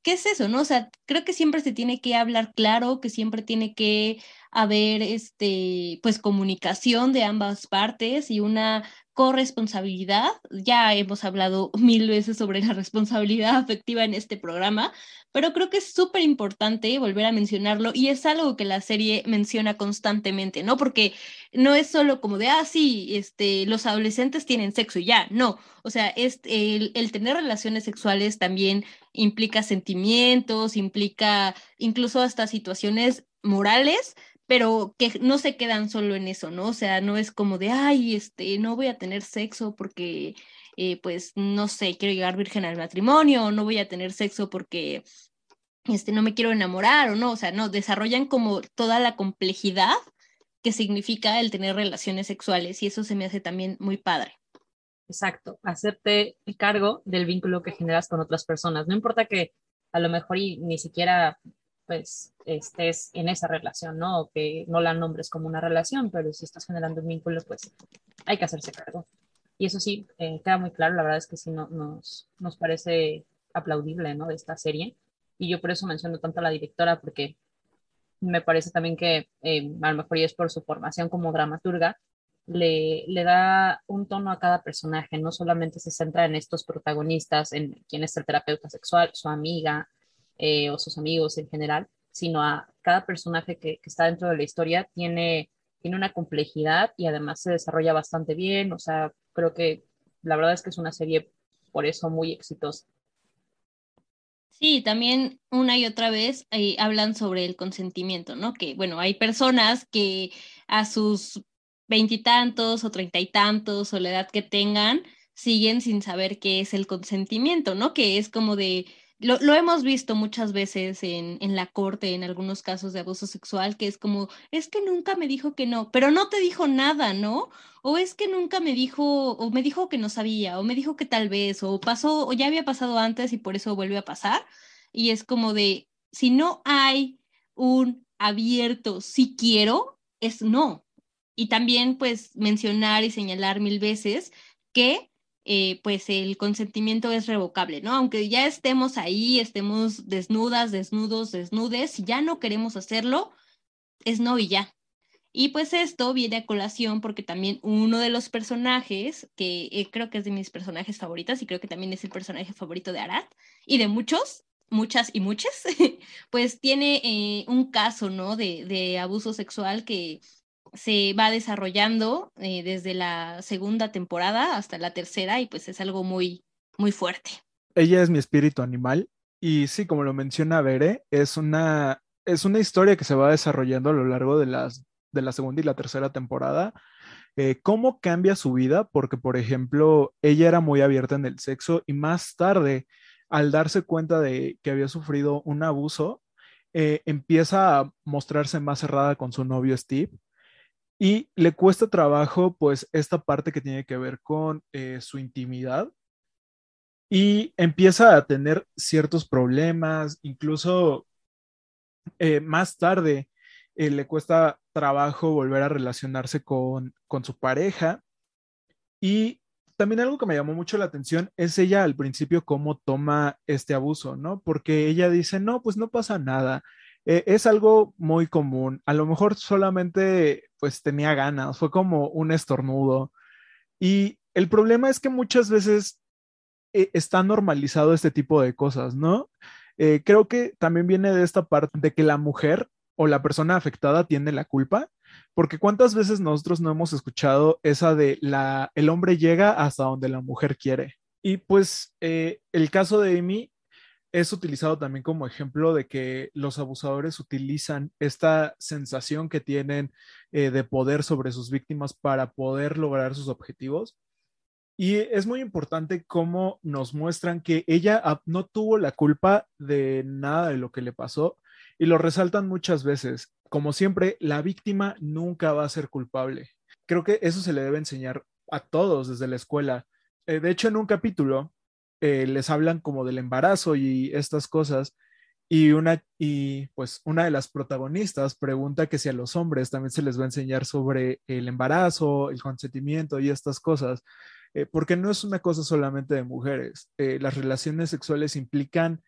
Speaker 3: ¿Qué es eso, no? O sea, creo que siempre se tiene que hablar claro, que siempre tiene que haber, este, pues, comunicación de ambas partes y una corresponsabilidad. Ya hemos hablado mil veces sobre la responsabilidad afectiva en este programa, pero creo que es súper importante volver a mencionarlo y es algo que la serie menciona constantemente, ¿no? Porque no es solo como de, ah, sí, este, los adolescentes tienen sexo y ya, no. O sea, es, el, el tener relaciones sexuales también implica sentimientos, implica incluso hasta situaciones morales pero que no se quedan solo en eso, ¿no? O sea, no es como de, ay, este, no voy a tener sexo porque, eh, pues, no sé, quiero llegar virgen al matrimonio, o no voy a tener sexo porque este, no me quiero enamorar o no, o sea, no, desarrollan como toda la complejidad que significa el tener relaciones sexuales y eso se me hace también muy padre.
Speaker 2: Exacto, hacerte el cargo del vínculo que generas con otras personas. No importa que a lo mejor y ni siquiera pues estés en esa relación, ¿no? Que no la nombres como una relación, pero si estás generando un vínculo, pues hay que hacerse cargo. Y eso sí, eh, queda muy claro, la verdad es que sí no, nos, nos parece aplaudible, ¿no? De esta serie. Y yo por eso menciono tanto a la directora, porque me parece también que eh, a lo mejor y es por su formación como dramaturga, le, le, da un tono a cada personaje, no solamente se centra en estos protagonistas, en quién es el terapeuta sexual, su amiga eh, o sus amigos en general, sino a cada personaje que, está dentro de la historia tiene, tiene una complejidad y además se desarrolla bastante bien, o sea, creo que la verdad es que es una serie por eso muy exitosa.
Speaker 3: Sí, también una y otra vez hablan sobre el consentimiento, ¿no? Que bueno, hay personas que a sus veintitantos o treinta y tantos o la edad que tengan, siguen sin saber qué es el consentimiento, ¿no? Que es como de, lo, hemos visto muchas veces en, en, la corte, en algunos casos de abuso sexual, que es como, es que nunca me dijo que no, pero no te dijo nada, ¿no? O es que nunca me dijo, o me dijo que no sabía, o me dijo que tal vez, o pasó, o ya había pasado antes y por eso vuelve a pasar. Y es como de, si no hay un abierto, si quiero, es no. Y también, pues, mencionar y señalar mil veces que eh, pues el consentimiento es revocable, ¿no? Aunque ya estemos ahí, estemos desnudas, desnudos, desnudes, ya no queremos hacerlo, es no y ya. Y pues esto viene a colación porque también uno de los personajes, que eh, creo que es de mis personajes favoritas y creo que también es el personaje favorito de Arad y de muchos, muchas y muchas, pues tiene eh, un caso, ¿no? De, de abuso sexual que se va desarrollando eh, desde la segunda temporada hasta la tercera y pues es algo muy, muy fuerte.
Speaker 4: Ella es mi espíritu animal y sí, como lo menciona Bere, es una, es una historia que se va desarrollando a lo largo de, las, de la segunda y la tercera temporada. Eh, ¿Cómo cambia su vida? Porque, por ejemplo, ella era muy abierta en el sexo y más tarde, al darse cuenta de que había sufrido un abuso, eh, empieza a mostrarse más cerrada con su novio Steve y le cuesta trabajo pues esta parte que tiene que ver con eh, su intimidad. Y empieza a tener ciertos problemas, incluso eh, más tarde eh, le cuesta trabajo volver a relacionarse con, con su pareja. Y también algo que me llamó mucho la atención es ella al principio cómo toma este abuso, ¿no? Porque ella dice, no, pues no pasa nada, eh, es algo muy común. A lo mejor solamente pues tenía ganas, fue como un estornudo. Y el problema es que muchas veces eh, está normalizado este tipo de cosas, ¿no? Eh, creo que también viene de esta parte de que la mujer o la persona afectada tiene la culpa, porque cuántas veces nosotros no hemos escuchado esa de la, el hombre llega hasta donde la mujer quiere. Y pues el caso de Amy es utilizado también como ejemplo de que los abusadores utilizan esta sensación que tienen eh, de poder sobre sus víctimas para poder lograr sus objetivos. Y es muy importante cómo nos muestran que ella no tuvo la culpa de nada de lo que le pasó y lo resaltan muchas veces. Como siempre, la víctima nunca va a ser culpable. Creo que eso se le debe enseñar a todos desde la escuela. Eh, de hecho, en un capítulo eh, les hablan como del embarazo y estas cosas. Y una, y pues una de las protagonistas pregunta que si a los hombres también se les va a enseñar sobre el embarazo, el consentimiento y estas cosas, eh, porque no es una cosa solamente de mujeres. Eh, las relaciones sexuales implican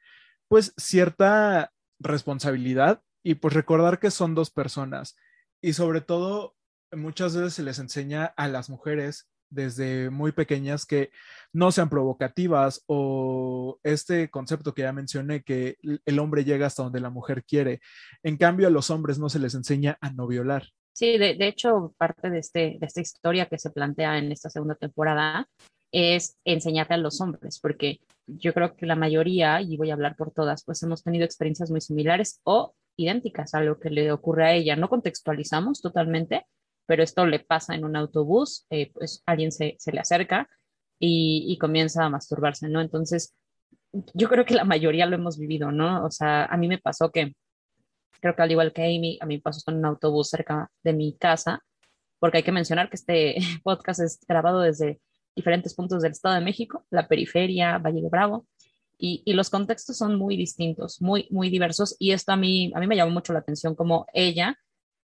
Speaker 4: pues cierta responsabilidad y pues recordar que son dos personas y sobre todo muchas veces se les enseña a las mujeres desde muy pequeñas que no sean provocativas o este concepto que ya mencioné, que el hombre llega hasta donde la mujer quiere. En cambio, a los hombres no se les enseña a no violar.
Speaker 2: Sí, de, hecho, parte de, este, de esta historia que se plantea en esta segunda temporada es enseñarle a los hombres, porque yo creo que la mayoría, y voy a hablar por todas, pues hemos tenido experiencias muy similares o idénticas a lo que le ocurre a ella. No contextualizamos totalmente, pero esto le pasa en un autobús, eh, pues alguien se, se le acerca y, comienza a masturbarse, ¿no? Entonces, yo creo que la mayoría lo hemos vivido, ¿no? O sea, a mí me pasó que, creo que al igual que Amy, a mí me pasó en un autobús cerca de mi casa, porque hay que mencionar que este podcast es grabado desde diferentes puntos del Estado de México, la periferia, Valle de Bravo, y, y, los contextos son muy distintos, muy, muy diversos, y esto a mí, a mí me llamó mucho la atención, como ella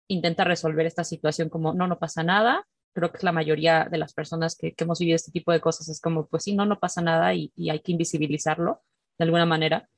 Speaker 2: intenta resolver esta situación como, no, no pasa nada, creo que la mayoría de las personas que, hemos vivido este tipo de cosas, es como, pues sí, no, no pasa nada y, hay que invisibilizarlo de alguna manera,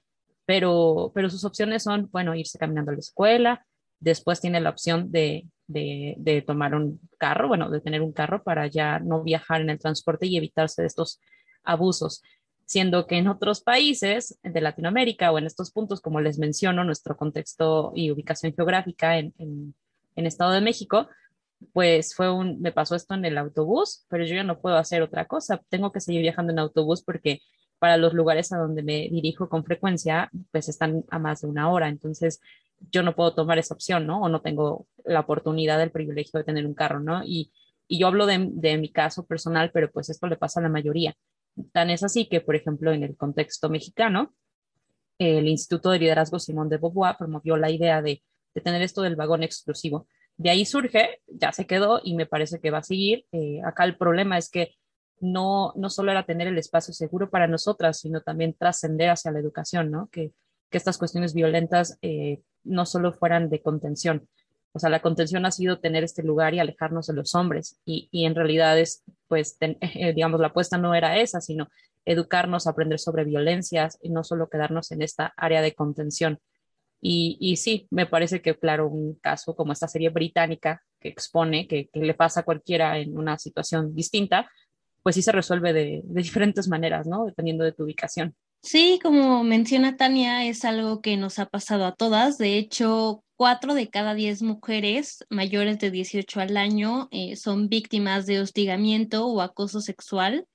Speaker 2: pero, pero sus opciones son, bueno, irse caminando a la escuela, después tiene la opción de, de, tomar un carro, bueno, de tener un carro para ya no viajar en el transporte y evitarse estos abusos. Siendo que en otros países de Latinoamérica o en estos puntos, como les menciono, nuestro contexto y ubicación geográfica en, en Estado de México, pues fue un, me pasó esto en el autobús, pero yo ya no puedo hacer otra cosa, tengo que seguir viajando en autobús porque para los lugares a donde me dirijo con frecuencia, pues están a más de una hora, entonces yo no puedo tomar esa opción, ¿no? O no tengo la oportunidad, el privilegio de tener un carro, ¿no? Y, yo hablo de, mi caso personal, pero pues esto le pasa a la mayoría. Tan es así que, por ejemplo, en el contexto mexicano, el Instituto de Liderazgo Simón de Beauvoir promovió la idea de, de tener esto del vagón exclusivo. De ahí surge, ya se quedó y me parece que va a seguir. Eh, acá el problema es que no, no solo era tener el espacio seguro para nosotras, sino también trascender hacia la educación, ¿no? Que, que estas cuestiones violentas eh, no solo fueran de contención. O sea, la contención ha sido tener este lugar y alejarnos de los hombres. Y, y en realidad es, pues, ten, eh, digamos, la apuesta no era esa, sino educarnos, aprender sobre violencias y no solo quedarnos en esta área de contención. Y, y, sí, me parece que, claro, un caso como esta serie británica que expone que, que le pasa a cualquiera en una situación distinta, pues sí se resuelve de, de, diferentes maneras, ¿no? Dependiendo de tu ubicación.
Speaker 3: Sí, como menciona Tania, es algo que nos ha pasado a todas. De hecho, cuatro de cada diez mujeres mayores de 18 al año eh, son víctimas de hostigamiento o acoso sexual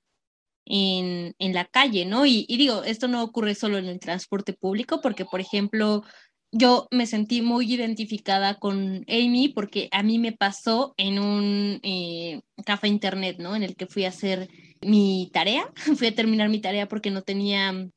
Speaker 3: en, en la calle, ¿no? Y, y digo, esto no ocurre solo en el transporte público, porque, por ejemplo, yo me sentí muy identificada con Amy porque a mí me pasó en un eh, café internet, ¿no? En el que fui a hacer mi tarea, fui a terminar mi tarea porque no tenía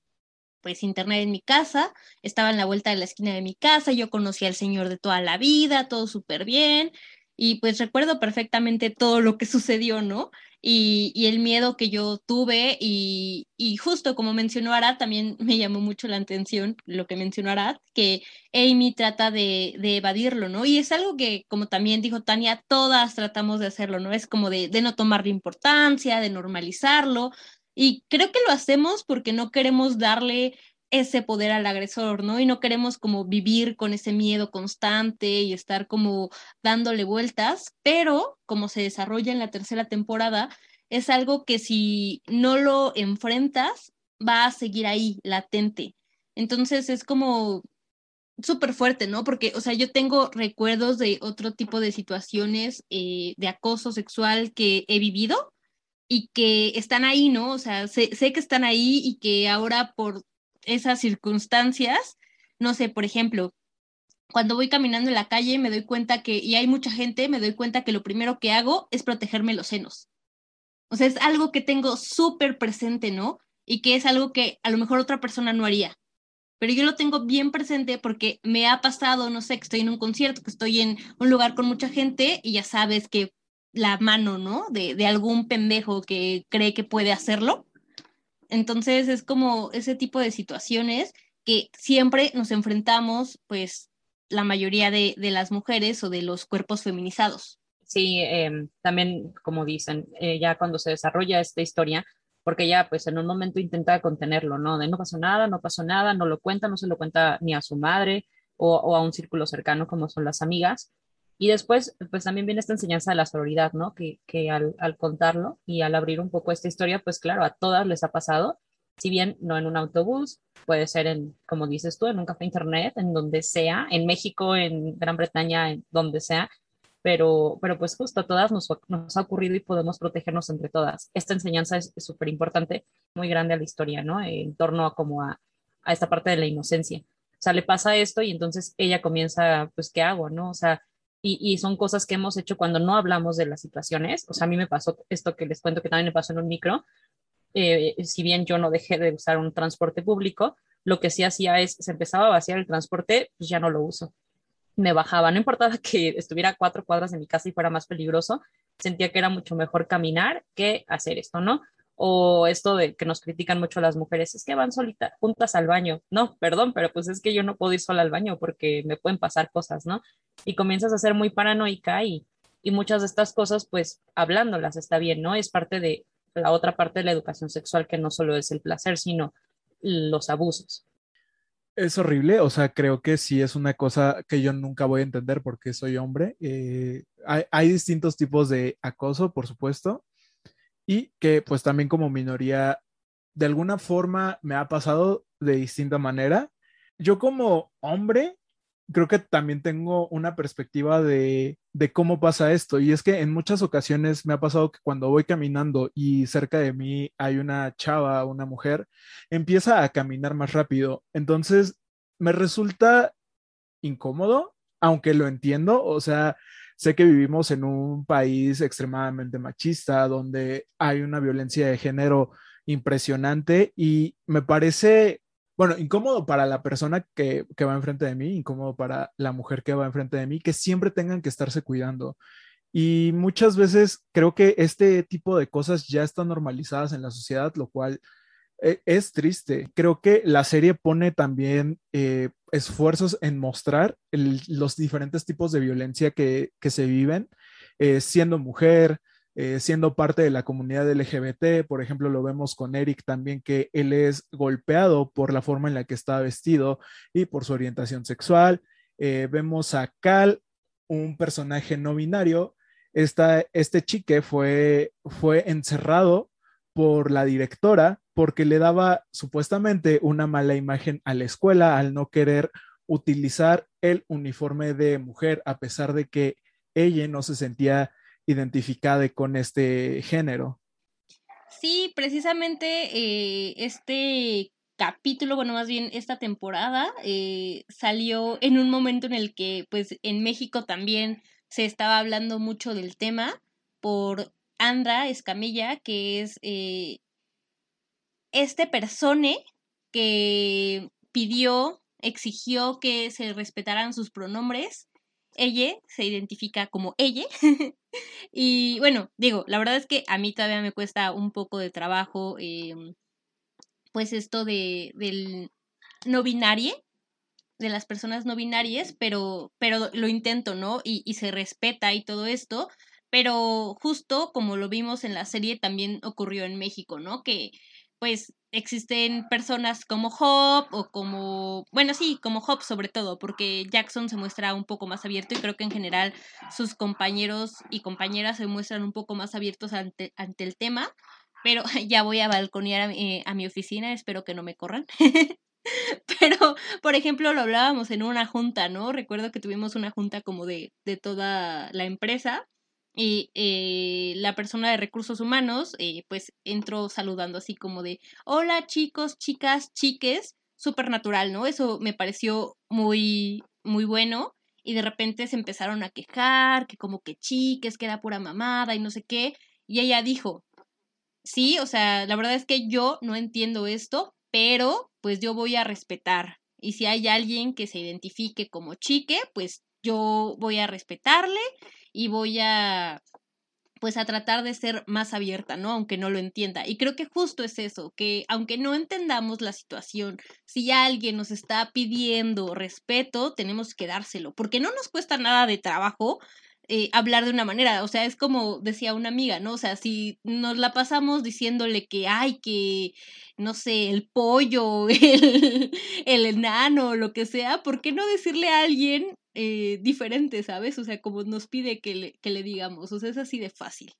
Speaker 3: pues internet en mi casa, estaba en la vuelta de la esquina de mi casa, yo conocía al señor de toda la vida, todo súper bien, y pues recuerdo perfectamente todo lo que sucedió, ¿no? Y, el miedo que yo tuve y, y, justo como mencionó Arad, también me llamó mucho la atención lo que mencionó Arad, que Amy trata de, de, evadirlo, ¿no? Y es algo que, como también dijo Tania, todas tratamos de hacerlo, ¿no? Es como de, de no tomarle importancia, de normalizarlo. Y creo que lo hacemos porque no queremos darle ese poder al agresor, ¿no? Y no queremos como vivir con ese miedo constante y estar como dándole vueltas, pero como se desarrolla en la tercera temporada, es algo que si no lo enfrentas, va a seguir ahí, latente. Entonces es como súper fuerte, ¿no? Porque, o sea, yo tengo recuerdos de otro tipo de situaciones eh, de acoso sexual que he vivido y que están ahí, ¿no? O sea, sé, sé que están ahí y que ahora por esas circunstancias, no sé, por ejemplo, cuando voy caminando en la calle me doy cuenta que, y hay mucha gente, me doy cuenta que lo primero que hago es protegerme los senos. O sea, es algo que tengo súper presente, ¿no? Y que es algo que a lo mejor otra persona no haría. Pero yo lo tengo bien presente porque me ha pasado, no sé, que estoy en un concierto, que estoy en un lugar con mucha gente y ya sabes que la mano, ¿no? De, de algún pendejo que cree que puede hacerlo, entonces es como ese tipo de situaciones que siempre nos enfrentamos, pues, la mayoría de, las mujeres o de los cuerpos feminizados.
Speaker 2: Sí, eh, también, como dicen, eh, ya cuando se desarrolla esta historia, porque ya pues en un momento intenta contenerlo, ¿no? De no pasó nada, no pasó nada, no lo cuenta, no se lo cuenta ni a su madre o a un círculo cercano como son las amigas, y después, pues también viene esta enseñanza de la sororidad, ¿no? Que, que al, al, contarlo y al abrir un poco esta historia, pues claro, a todas les ha pasado, si bien no en un autobús, puede ser en, como dices tú, en un café internet, en donde sea, en México, en Gran Bretaña, en donde sea, pero, pero pues justo a todas nos, nos ha ocurrido y podemos protegernos entre todas. Esta enseñanza es súper importante, muy grande a la historia, ¿no? En torno a como a, a esta parte de la inocencia. O sea, le pasa esto y entonces ella comienza, pues, ¿qué hago, no? O sea, y, son cosas que hemos hecho cuando no hablamos de las situaciones. O sea, a mí me pasó esto que les cuento que también me pasó en un micro. eh, si bien yo no dejé de usar un transporte público, lo que sí hacía es, se empezaba a vaciar el transporte, pues ya no lo uso. Me bajaba, no importaba que estuviera a cuatro cuadras de mi casa y fuera más peligroso, sentía que era mucho mejor caminar que hacer esto, ¿no? O esto de que nos critican mucho las mujeres, es que van solitas, juntas al baño. No, perdón, pero pues es que yo no puedo ir sola al baño porque me pueden pasar cosas, ¿no? Y comienzas a ser muy paranoica y, y muchas de estas cosas, pues hablándolas está bien, ¿no? Es parte de la otra parte de la educación sexual que no solo es el placer, sino los abusos.
Speaker 4: Es horrible, o sea, creo que sí es una cosa que yo nunca voy a entender porque soy hombre. Eh, hay, hay, distintos tipos de acoso, por supuesto, y que pues también como minoría, de alguna forma me ha pasado de distinta manera. Yo como hombre creo que también tengo una perspectiva de, de, cómo pasa esto. Y es que en muchas ocasiones me ha pasado que cuando voy caminando y cerca de mí hay una chava, una mujer, empieza a caminar más rápido. Entonces me resulta incómodo, aunque lo entiendo. O sea, sé que vivimos en un país extremadamente machista, donde hay una violencia de género impresionante y me parece bueno, incómodo para la persona que, que, va enfrente de mí, incómodo para la mujer que va enfrente de mí, que siempre tengan que estarse cuidando. Y muchas veces creo que este tipo de cosas ya están normalizadas en la sociedad, lo cual es triste. Creo que la serie pone también eh, esfuerzos en mostrar los diferentes tipos de violencia que, que se viven, eh, siendo mujer, eh, siendo parte de la comunidad LGBT. Por ejemplo, lo vemos con Eric también, que él es golpeado por la forma en la que está vestido y por su orientación sexual. Vemos a Cal, un personaje no binario. Esta, este chique fue, fue encerrado por la directora porque le daba supuestamente una mala imagen a la escuela al no querer utilizar el uniforme de mujer a pesar de que ella no se sentía identificada con este género.
Speaker 3: Sí, precisamente eh, este capítulo, bueno, más bien esta temporada, eh, salió en un momento en el que, pues, en México también se estaba hablando mucho del tema por Andra Escamilla, que es eh, este persone que pidió, exigió que se respetaran sus pronombres ella se identifica como ella. y bueno, digo, la verdad es que a mí todavía me cuesta un poco de trabajo, em, pues esto de, del no binario, de las personas no binarias, pero, pero lo intento, ¿no? Y, y se respeta y todo esto, pero justo como lo vimos en la serie también ocurrió en México, ¿no? Que pues existen personas como Hop o como, bueno, sí, como Hop sobre todo, porque Jackson se muestra un poco más abierto y creo que en general sus compañeros y compañeras se muestran un poco más abiertos ante, ante el tema, pero ya voy a balconear a mi, a mi oficina, espero que no me corran. Pero, por ejemplo, lo hablábamos en una junta, ¿no? Recuerdo que tuvimos una junta como de, de toda la empresa y eh, la persona de recursos humanos, eh, pues entró saludando así como de, hola chicos, chicas, chiques, súper natural, ¿no? Eso me pareció muy, muy bueno. Y de repente se empezaron a quejar, que como que chiques, que era pura mamada y no sé qué. Y ella dijo, sí, o sea, la verdad es que yo no entiendo esto, pero pues yo voy a respetar. Y si hay alguien que se identifique como chique, pues yo voy a respetarle y voy a pues a tratar de ser más abierta, ¿no? Aunque no lo entienda. Y creo que justo es eso, que aunque no entendamos la situación, si alguien nos está pidiendo respeto, tenemos que dárselo, porque no nos cuesta nada de trabajo eh, hablar de una manera, o sea, es como decía una amiga, ¿no? O sea, si nos la pasamos diciéndole que, hay que, no sé, el pollo, el, el enano, lo que sea, ¿por qué no decirle a alguien eh, diferente, ¿sabes? O sea, como nos pide que le, que le digamos, o sea, es así de fácil.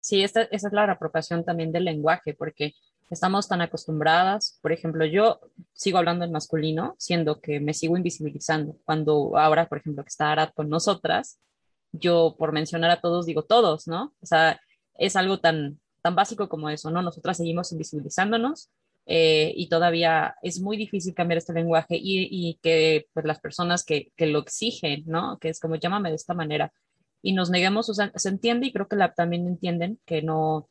Speaker 2: Sí, esta, esa es la apropiación también del lenguaje, porque estamos tan acostumbradas, por ejemplo, yo sigo hablando en masculino, siendo que me sigo invisibilizando. Cuando ahora, por ejemplo, que está Arad con nosotras, yo por mencionar a todos digo todos, ¿no? O sea, es algo tan, tan básico como eso, ¿no? Nosotras seguimos invisibilizándonos eh, y todavía es muy difícil cambiar este lenguaje y, y que pues, las personas que, que, lo exigen, ¿no? Que es como llámame de esta manera y nos neguemos, o sea, se entiende y creo que la, también entienden que no,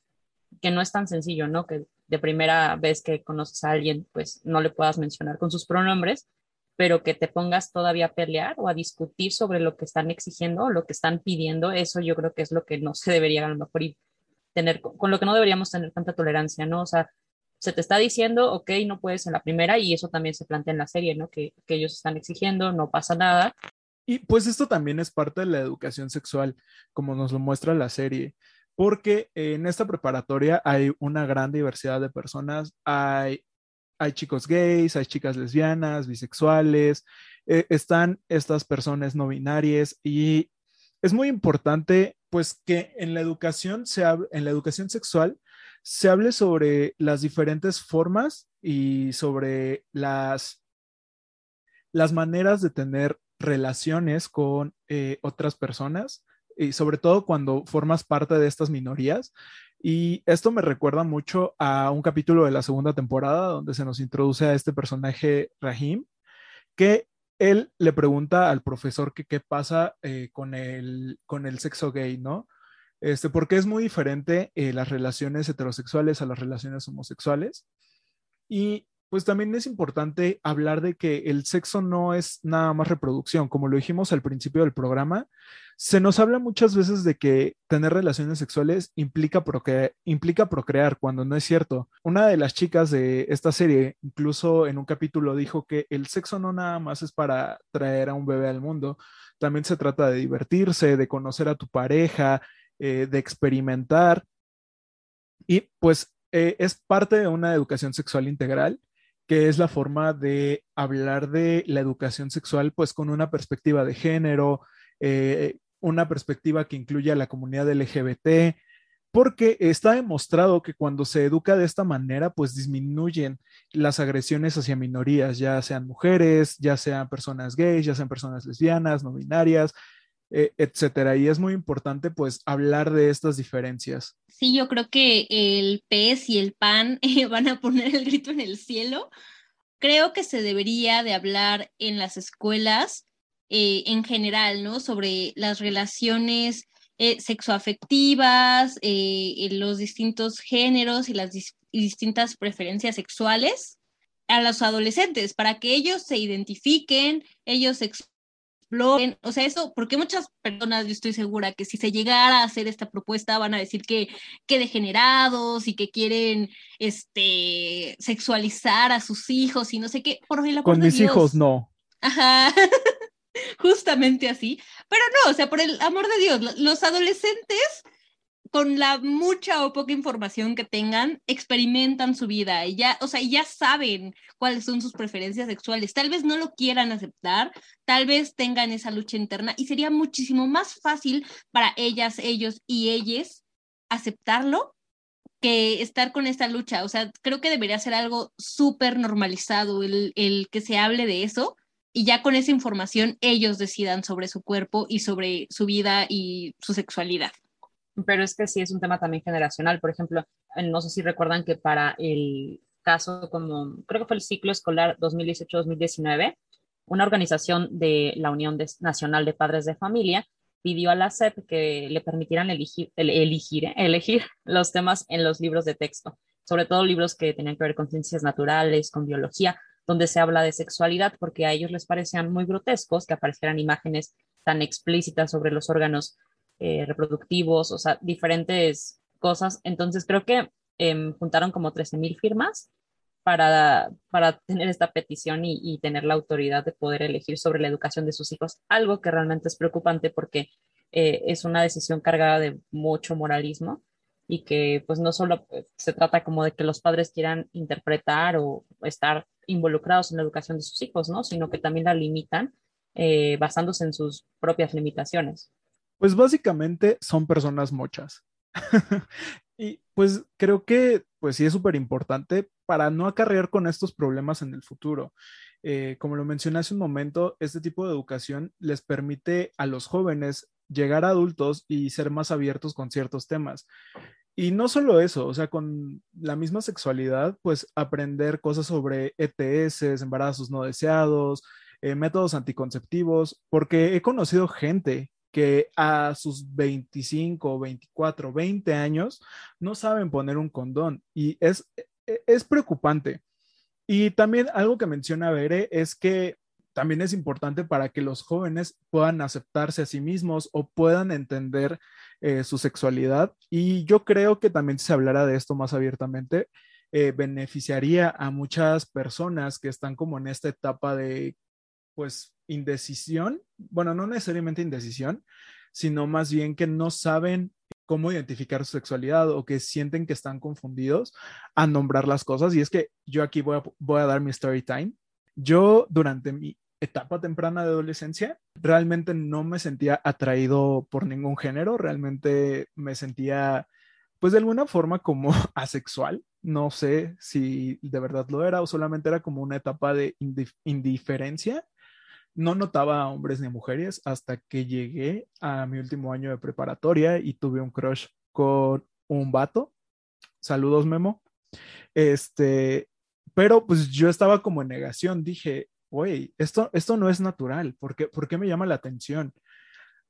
Speaker 2: que no es tan sencillo, ¿no? Que de primera vez que conoces a alguien, pues no le puedas mencionar con sus pronombres, pero que te pongas todavía a pelear o a discutir sobre lo que están exigiendo o lo que están pidiendo, eso yo creo que es lo que no se debería a lo mejor tener, con lo que no deberíamos tener tanta tolerancia, ¿no? O sea, se te está diciendo, ok, no puedes en la primera y eso también se plantea en la serie, ¿no? Que, que ellos están exigiendo, no pasa nada.
Speaker 4: Y pues esto también es parte de la educación sexual, como nos lo muestra la serie porque en esta preparatoria hay una gran diversidad de personas, hay, hay chicos gays, hay chicas lesbianas, bisexuales, eh, están estas personas no binarias y es muy importante pues que en la educación se en la educación sexual se hable sobre las diferentes formas y sobre las las maneras de tener relaciones con eh, otras personas y sobre todo cuando formas parte de estas minorías. Y esto me recuerda mucho a un capítulo de la segunda temporada donde se nos introduce a este personaje Rahim, que él le pregunta al profesor que qué pasa eh, con, el, con el sexo gay, ¿no? Este, porque es muy diferente eh, las relaciones heterosexuales a las relaciones homosexuales. Y pues también es importante hablar de que el sexo no es nada más reproducción, como lo dijimos al principio del programa. Se nos habla muchas veces de que tener relaciones sexuales implica, implica procrear, cuando no es cierto. Una de las chicas de esta serie, incluso en un capítulo, dijo que el sexo no nada más es para traer a un bebé al mundo, también se trata de divertirse, de conocer a tu pareja, eh, de experimentar. Y pues eh, es parte de una educación sexual integral que es la forma de hablar de la educación sexual, pues con una perspectiva de género, eh, una perspectiva que incluye a la comunidad LGBT, porque está demostrado que cuando se educa de esta manera, pues disminuyen las agresiones hacia minorías, ya sean mujeres, ya sean personas gays, ya sean personas lesbianas, no binarias, eh, etcétera. Y es muy importante, pues, hablar de estas diferencias.
Speaker 3: Sí, yo creo que el pez y el pan van a poner el grito en el cielo. Creo que se debería de hablar en las escuelas eh, en general, ¿no? Sobre las relaciones eh, sexoafectivas, eh, los distintos géneros y las distintas preferencias sexuales a los adolescentes, para que ellos se identifiquen, ellos o sea, eso, porque muchas personas, yo estoy segura que si se llegara a hacer esta propuesta van a decir que, que degenerados y que quieren este, sexualizar a sus hijos y no sé qué. Por
Speaker 4: Con mis hijos no.
Speaker 3: Ajá, justamente así. Pero no, o sea, por el amor de Dios, los adolescentes con la mucha o poca información que tengan, experimentan su vida y ya, o sea, ya saben cuáles son sus preferencias sexuales. Tal vez no lo quieran aceptar, tal vez tengan esa lucha interna y sería muchísimo más fácil para ellas, ellos y ellas aceptarlo que estar con esta lucha. O sea, creo que debería ser algo súper normalizado el, el que se hable de eso y ya con esa información ellos decidan sobre su cuerpo y sobre su vida y su sexualidad
Speaker 2: pero es que sí es un tema también generacional. Por ejemplo, no sé si recuerdan que para el caso como, creo que fue el ciclo escolar 2018-2019, una organización de la Unión Nacional de Padres de Familia pidió a la SEP que le permitieran elegir, elegir, ¿eh? elegir los temas en los libros de texto, sobre todo libros que tenían que ver con ciencias naturales, con biología, donde se habla de sexualidad, porque a ellos les parecían muy grotescos que aparecieran imágenes tan explícitas sobre los órganos eh, reproductivos, o sea, diferentes cosas. Entonces creo que em, juntaron como 13.000 firmas para, para tener esta petición y, tener la autoridad de poder elegir sobre la educación de sus hijos, algo que realmente es preocupante porque eh, es una decisión cargada de mucho moralismo y que pues no solo eh, se trata como de que los padres quieran interpretar o estar involucrados en la educación de sus hijos, ¿no? Sino que también la limitan basándose en sus propias limitaciones.
Speaker 4: Pues básicamente son personas mochas. y pues creo que pues sí es súper importante para no acarrear con estos problemas en el futuro. Eh, como lo mencioné hace un momento, este tipo de educación les permite a los jóvenes llegar a adultos y ser más abiertos con ciertos temas. Y no solo eso, o sea, con la misma sexualidad, pues aprender cosas sobre ETS, embarazos no deseados, eh, métodos anticonceptivos, porque he conocido gente que a sus 25, 24, 20 años no saben poner un condón y es, e, es preocupante. Y también algo que menciona Bere es que también es importante para que los jóvenes puedan aceptarse a sí mismos o puedan entender eh, su sexualidad. Y yo creo que también si se hablara de esto más abiertamente, eh, beneficiaría a muchas personas que están como en esta etapa de, pues, indecisión. Bueno, no necesariamente indecisión, sino más bien que no saben cómo identificar su sexualidad o que sienten que están confundidos a nombrar las cosas. Y es que yo aquí voy a, voy a dar mi story time. Yo durante mi etapa temprana de adolescencia realmente no me sentía atraído por ningún género, realmente me sentía pues de alguna forma como asexual. No sé si de verdad lo era o solamente era como una etapa de indiferencia. No notaba hombres ni mujeres hasta que llegué a mi último año de preparatoria y tuve un crush con un vato. Saludos, Memo. Este, pero pues yo estaba como en negación. Dije, oye, esto, esto no es natural. ¿Por qué, ¿Por qué me llama la atención?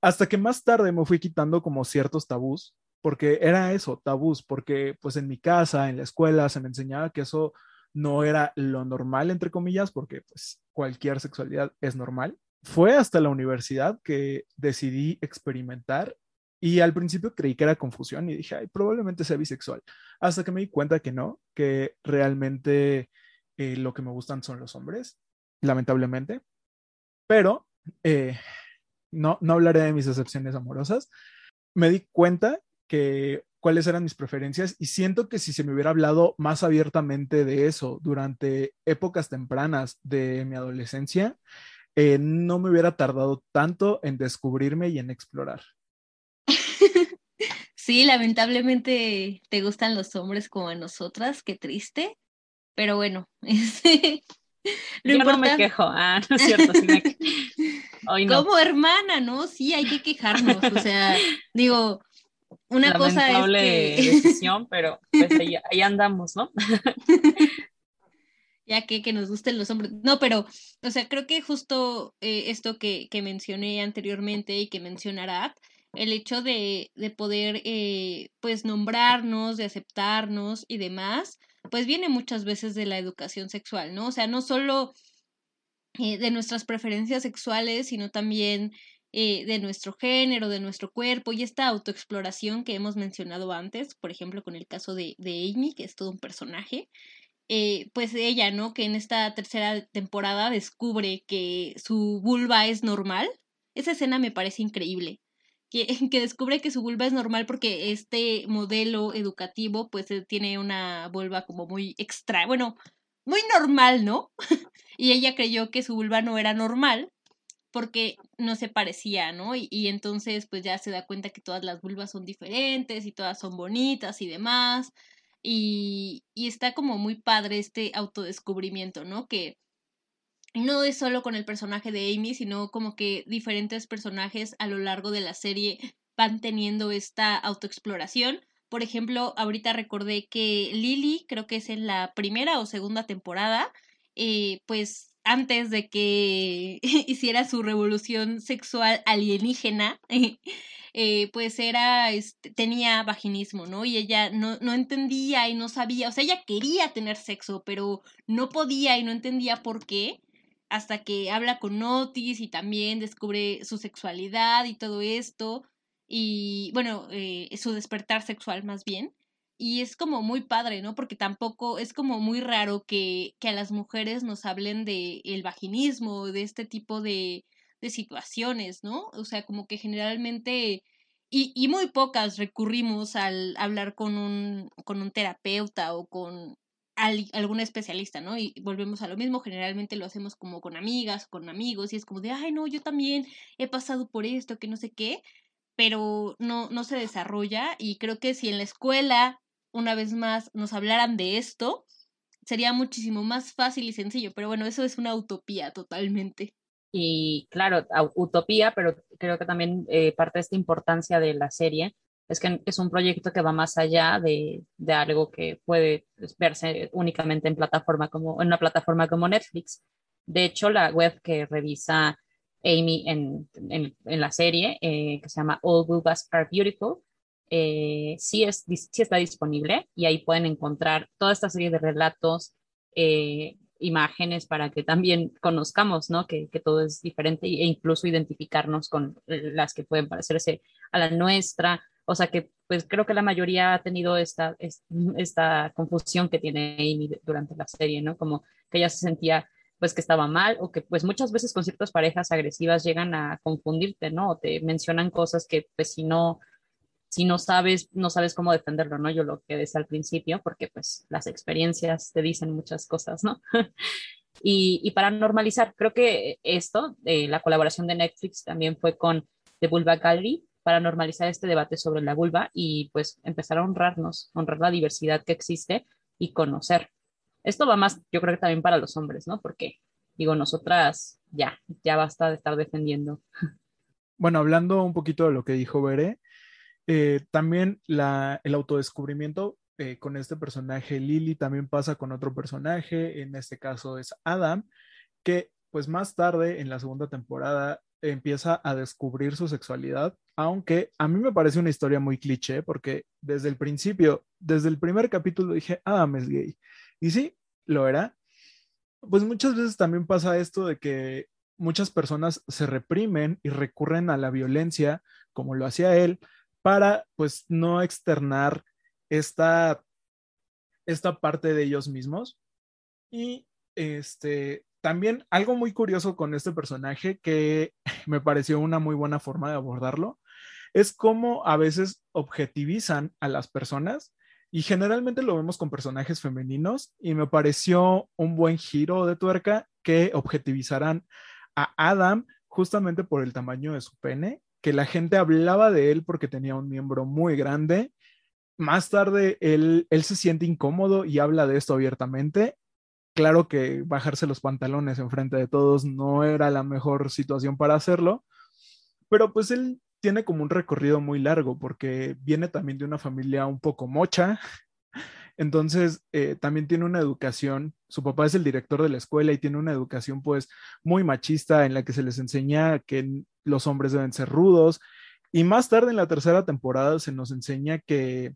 Speaker 4: Hasta que más tarde me fui quitando como ciertos tabús, porque era eso, tabús, porque pues en mi casa, en la escuela, se me enseñaba que eso no era lo normal, entre comillas, porque pues cualquier sexualidad es normal. Fue hasta la universidad que decidí experimentar y al principio creí que era confusión y dije, probablemente sea bisexual, hasta que me di cuenta que no, que realmente eh, lo que me gustan son los hombres, lamentablemente. Pero eh, no, no hablaré de mis excepciones amorosas. Me di cuenta que cuáles eran mis preferencias y siento que si se me hubiera hablado más abiertamente de eso durante épocas tempranas de mi adolescencia, eh, no me hubiera tardado tanto en descubrirme y en explorar.
Speaker 3: Sí, lamentablemente te gustan los hombres como a nosotras, qué triste, pero bueno,
Speaker 2: Yo no me quejo, ah, no es cierto,
Speaker 3: Como hermana, ¿no? Sí, hay que quejarnos, o sea, digo, una cosa es que...
Speaker 2: decisión, pero pues ahí, andamos, ¿no?
Speaker 3: ya que, que nos gusten los hombres. No, pero, o sea, creo que justo eh, esto que, que, mencioné anteriormente y que mencionará, el hecho de, de poder, eh, pues, nombrarnos, de aceptarnos y demás, pues viene muchas veces de la educación sexual, ¿no? O sea, no solo eh, de nuestras preferencias sexuales, sino también eh, de nuestro género, de nuestro cuerpo y esta autoexploración que hemos mencionado antes, por ejemplo, con el caso de, Amy, que es todo un personaje. Eh, pues ella, ¿no? Que en esta tercera temporada descubre que su vulva es normal. Esa escena me parece increíble. Que, que, descubre que su vulva es normal porque este modelo educativo pues eh, tiene una vulva como muy extra, bueno, muy normal, ¿no? y ella creyó que su vulva no era normal porque no se parecía, ¿no? Y, entonces pues ya se da cuenta que todas las vulvas son diferentes y todas son bonitas y demás. Y, y está como muy padre este autodescubrimiento, ¿no? Que no es solo con el personaje de Amy, sino como que diferentes personajes a lo largo de la serie van teniendo esta autoexploración. Por ejemplo, ahorita recordé que Lily, creo que es en la primera o segunda temporada, eh, pues antes de que hiciera su revolución sexual alienígena, eh, pues era, este, tenía vaginismo, ¿no? Y ella no, no entendía y no sabía, o sea, ella quería tener sexo, pero no podía y no entendía por qué, hasta que habla con Otis y también descubre su sexualidad y todo esto, y bueno, eh, su despertar sexual más bien y es como muy padre, ¿no? Porque tampoco es como muy raro que, que a las mujeres nos hablen de el vaginismo, de este tipo de, de situaciones, ¿no? O sea, como que generalmente, y, y muy pocas recurrimos al hablar con un, con un terapeuta o con algún especialista, ¿no? Y volvemos a lo mismo, generalmente lo hacemos como con amigas, con amigos, y es como de, ay, no, yo también he pasado por esto, que no sé qué, pero no, no se desarrolla y creo que si en la escuela una vez más nos hablaran de esto, sería muchísimo más fácil y sencillo, pero bueno, eso es una utopía totalmente.
Speaker 2: Y claro, utopía, pero creo que también eh, parte de esta importancia de la serie es que es un proyecto que va más allá de, de algo que puede verse únicamente en, plataforma como, en una plataforma como Netflix. De hecho, la web que revisa Amy en, en, la serie, eh, que se llama All Boobas Are Beautiful. Eh, sí, es, sí está disponible y ahí pueden encontrar toda esta serie de relatos, eh, imágenes para que también conozcamos, ¿no? Que, que, todo es diferente e incluso identificarnos con las que pueden parecerse a la nuestra. O sea que pues creo que la mayoría ha tenido esta, esta confusión que tiene Amy durante la serie, ¿no? Como que ella se sentía pues que estaba mal o que pues muchas veces con ciertas parejas agresivas llegan a confundirte, ¿no? O te mencionan cosas que pues si no, si no sabes, no sabes cómo defenderlo, ¿no? Yo lo que decía al principio, porque pues las experiencias te dicen muchas cosas, ¿no? y, y, para normalizar, creo que esto, eh, la colaboración de Netflix también fue con The Vulva Gallery para normalizar este debate sobre la vulva y pues empezar a honrarnos, honrar la diversidad que existe y conocer esto va más, yo creo que también para los hombres, ¿no? Porque, digo, nosotras ya, ya basta de estar defendiendo.
Speaker 4: Bueno, hablando un poquito de lo que dijo Bere, eh, también el autodescubrimiento eh, con este personaje Lily también pasa con otro personaje, en este caso es Adam, que pues más tarde en la segunda temporada empieza a descubrir su sexualidad, aunque a mí me parece una historia muy cliché porque desde el principio, desde el primer capítulo dije, Adam es gay. Y sí, lo era. Pues muchas veces también pasa esto de que muchas personas se reprimen y recurren a la violencia, como lo hacía él, para pues no externar esta, esta parte de ellos mismos. Y este, también algo muy curioso con este personaje que me pareció una muy buena forma de abordarlo, es cómo a veces objetivizan a las personas y generalmente lo vemos con personajes femeninos y me pareció un buen giro de tuerca que objetivizaran a Adam justamente por el tamaño de su pene, que la gente hablaba de él porque tenía un miembro muy grande. Más tarde él, él se siente incómodo y habla de esto abiertamente. Claro que bajarse los pantalones en frente de todos no era la mejor situación para hacerlo, pero pues él tiene como un recorrido muy largo porque viene también de una familia un poco mocha. Entonces, eh, también tiene una educación, su papá es el director de la escuela y tiene una educación pues muy machista en la que se les enseña que los hombres deben ser rudos. Y más tarde en la tercera temporada se nos enseña que,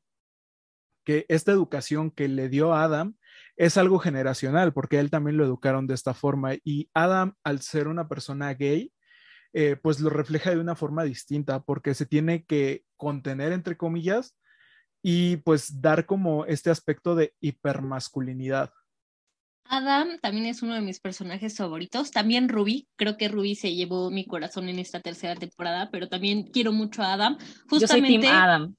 Speaker 4: que esta educación que le dio Adam es algo generacional, porque él también lo educaron de esta forma. Y Adam, al ser una persona gay, eh, pues lo refleja de una forma distinta, porque se tiene que contener, entre comillas, y pues dar como este aspecto de hipermasculinidad.
Speaker 3: Adam también es uno de mis personajes favoritos. También Ruby. Creo que Ruby se llevó mi corazón en esta tercera temporada, pero también quiero mucho a Adam.
Speaker 2: Justamente. Adam.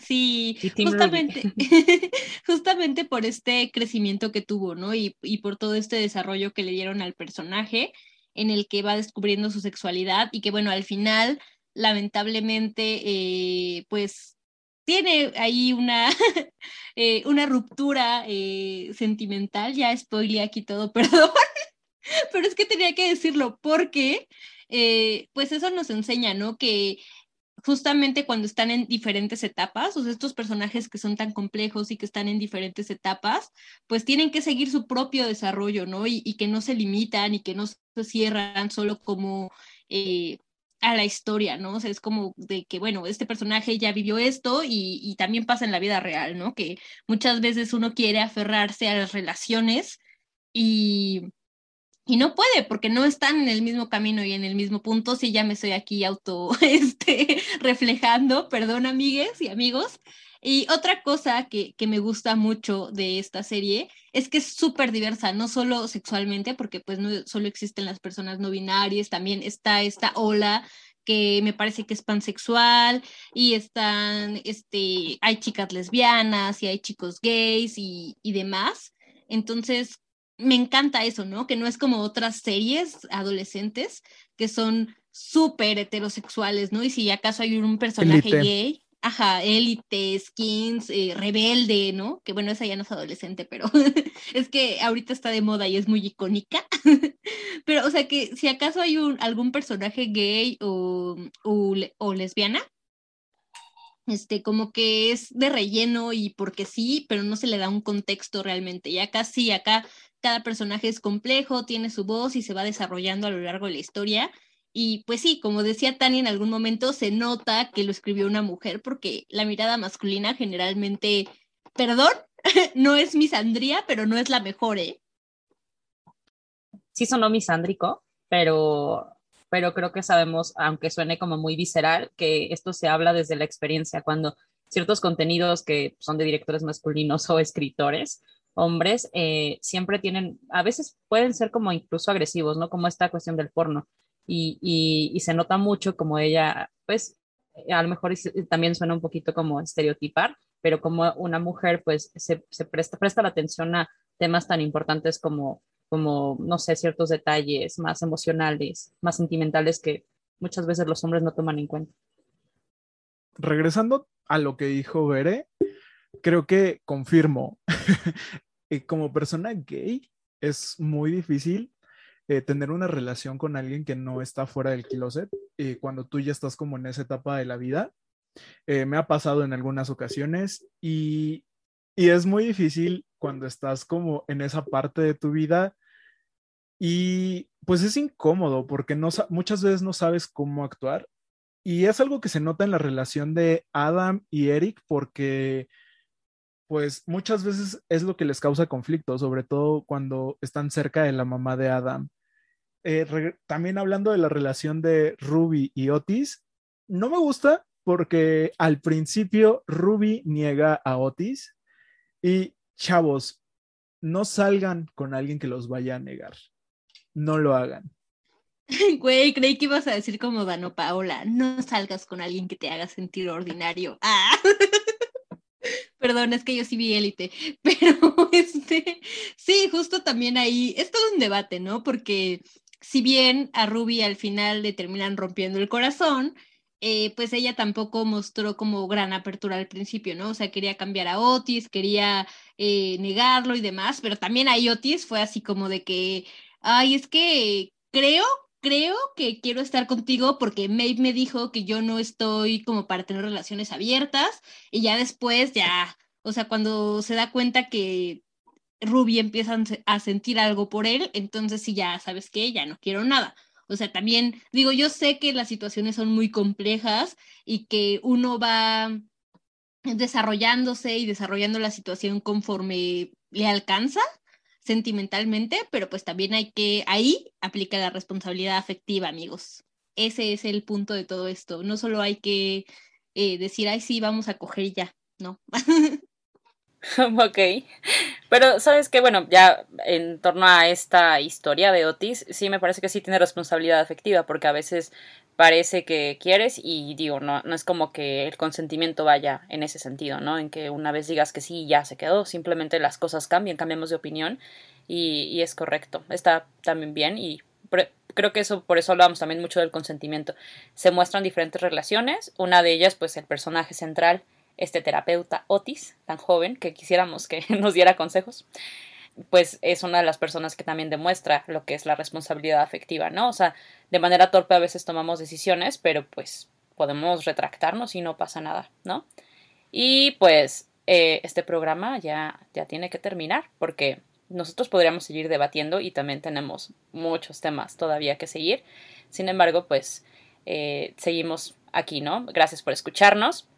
Speaker 3: Sí, justamente, justamente por este crecimiento que tuvo, ¿no? Y, y por todo este desarrollo que le dieron al personaje en el que va descubriendo su sexualidad y que bueno, al final, lamentablemente, eh, pues tiene ahí una, eh, una ruptura eh, sentimental, ya spoilé aquí todo, perdón, pero es que tenía que decirlo porque, pues eso nos enseña, ¿no? Que justamente cuando están en diferentes etapas, o sea, estos personajes que son tan complejos y que están en diferentes etapas, pues tienen que seguir su propio desarrollo, ¿no? Y, que no se limitan y que no se cierran solo como eh, a la historia, ¿no? O sea, es como de que, bueno, este personaje ya vivió esto y, y también pasa en la vida real, ¿no? Que muchas veces uno quiere aferrarse a las relaciones y y no puede porque no están en el mismo camino y en el mismo punto. Si ya me estoy aquí auto este, reflejando, perdón, amigues y amigos. Y otra cosa que, que me gusta mucho de esta serie es que es súper diversa, no solo sexualmente, porque pues no solo existen las personas no binarias, también está esta ola que me parece que es pansexual y están, este, hay chicas lesbianas y hay chicos gays y, y demás. Entonces, me encanta eso, ¿no? Que no es como otras series adolescentes que son súper heterosexuales, ¿no? Y si acaso hay un personaje gay, ajá, élite, skins, eh, rebelde, ¿no? Que bueno, esa ya no es adolescente, pero es que ahorita está de moda y es muy icónica. pero, o sea, que si acaso hay un, algún personaje gay o, o, lesbiana, este, como que es de relleno y porque sí, pero no se le da un contexto realmente. Y acá sí, acá cada personaje es complejo, tiene su voz y se va desarrollando a lo largo de la historia. Y pues sí, como decía Tania, en algún momento se nota que lo escribió una mujer porque la mirada masculina generalmente, perdón, no es misandría, pero no es la mejor, ¿eh?
Speaker 7: Sí sonó misándrico, pero, pero creo que sabemos, aunque suene como muy visceral, que esto se habla desde la experiencia, cuando ciertos contenidos que son de directores masculinos o escritores, hombres, eh, siempre tienen, a veces pueden ser como incluso agresivos, ¿no? Como esta cuestión del porno. Y, y, se nota mucho como ella, pues, a lo mejor también suena un poquito como estereotipar, pero como una mujer, pues, se, se presta, presta la atención a temas tan importantes como, como, no sé, ciertos detalles más emocionales, más sentimentales que muchas veces los hombres no toman en cuenta.
Speaker 4: Regresando a lo que dijo Bere, creo que confirmo, eh, como persona gay es muy difícil eh, tener una relación con alguien que no está fuera del closet eh, cuando tú ya estás como en esa etapa de la vida. me ha pasado en algunas ocasiones y, y es muy difícil cuando estás como en esa parte de tu vida y pues es incómodo porque no, muchas veces no sabes cómo actuar y es algo que se nota en la relación de Adam y Eric porque pues muchas veces es lo que les causa conflicto, sobre todo cuando están cerca de la mamá de Adam. Eh, también hablando de la relación de Ruby y Otis, no me gusta porque al principio Ruby niega a Otis y chavos, no salgan con alguien que los vaya a negar. No lo hagan.
Speaker 3: Güey, creí que ibas a decir como Dano Paola, no salgas con alguien que te haga sentir ordinario. Ah. Perdón, es que yo sí vi élite, pero este, sí, justo también ahí, es todo un debate, ¿no? Porque si bien a Ruby al final le terminan rompiendo el corazón, eh, pues ella tampoco mostró como gran apertura al principio, ¿no? O sea, quería cambiar a Otis, quería eh, negarlo y demás, pero también ahí Otis fue así como de que, ay, es que creo creo que quiero estar contigo porque Maeve me dijo que yo no estoy como para tener relaciones abiertas y ya después, ya, o sea, cuando se da cuenta que Ruby empieza a sentir algo por él, entonces sí, ya sabes que ya no quiero nada. O sea, también digo, yo sé que las situaciones son muy complejas y que uno va desarrollándose y desarrollando la situación conforme le alcanza, sentimentalmente, pero pues también hay que, ahí aplica la responsabilidad afectiva, amigos. Ese es el punto de todo esto. No solo hay que eh, decir, ay, sí, vamos a coger ya, no.
Speaker 2: ok, pero sabes que, bueno, ya en torno a esta historia de Otis, sí me parece que sí tiene responsabilidad afectiva, porque a veces parece que quieres y digo, no, no es como que el consentimiento vaya en ese sentido, ¿no? En que una vez digas que sí, ya se quedó, simplemente las cosas cambian, cambiamos de opinión y, es correcto, está también bien y creo que eso, por eso hablamos también mucho del consentimiento. Se muestran diferentes relaciones, una de ellas, pues el personaje central, este terapeuta Otis, tan joven, que quisiéramos que nos diera consejos pues es una de las personas que también demuestra lo que es la responsabilidad afectiva, ¿no? O sea, de manera torpe a veces tomamos decisiones, pero pues podemos retractarnos y no pasa nada, ¿no? Y pues eh, este programa ya, ya tiene que terminar porque nosotros podríamos seguir debatiendo y también tenemos muchos temas todavía que seguir. Sin embargo, pues eh, seguimos aquí, ¿no? Gracias por escucharnos.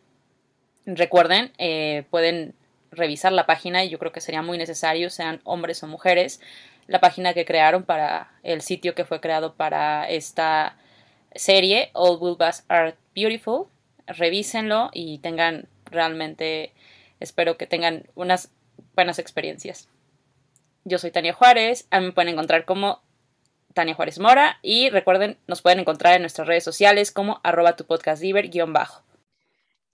Speaker 2: Recuerden, eh, pueden revisar la página y yo creo que sería muy necesario, sean hombres o mujeres, la página que crearon para el sitio que fue creado para esta serie, All Vulvas Are Beautiful. Revísenlo y tengan realmente, espero que tengan unas buenas experiencias. Yo soy Tania Juárez, a mí me pueden encontrar como Tania Juárez Mora y recuerden, nos pueden encontrar en nuestras redes sociales como arroba tu podcast bajo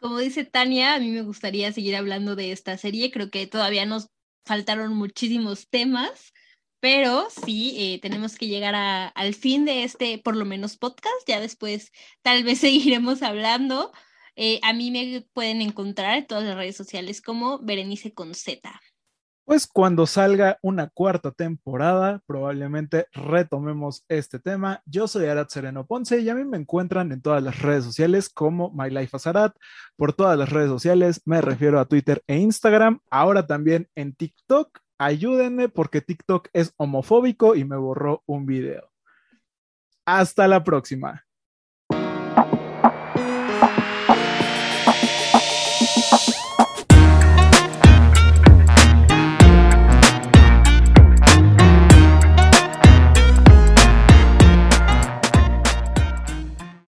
Speaker 3: como dice Tania, a mí me gustaría seguir hablando de esta serie. Creo que todavía nos faltaron muchísimos temas, pero sí, eh, tenemos que llegar al fin de este, por lo menos, podcast. Ya después tal vez seguiremos hablando. Eh, a mí me pueden encontrar en todas las redes sociales como Berenice con Z.
Speaker 4: Pues cuando salga una cuarta temporada, probablemente retomemos este tema. Yo soy Arat Sereno Ponce y a mí me encuentran en todas las redes sociales como My Life as Arat. Por todas las redes sociales me refiero a Twitter e Instagram. Ahora también en TikTok. Ayúdenme porque TikTok es homofóbico y me borró un video. Hasta la próxima.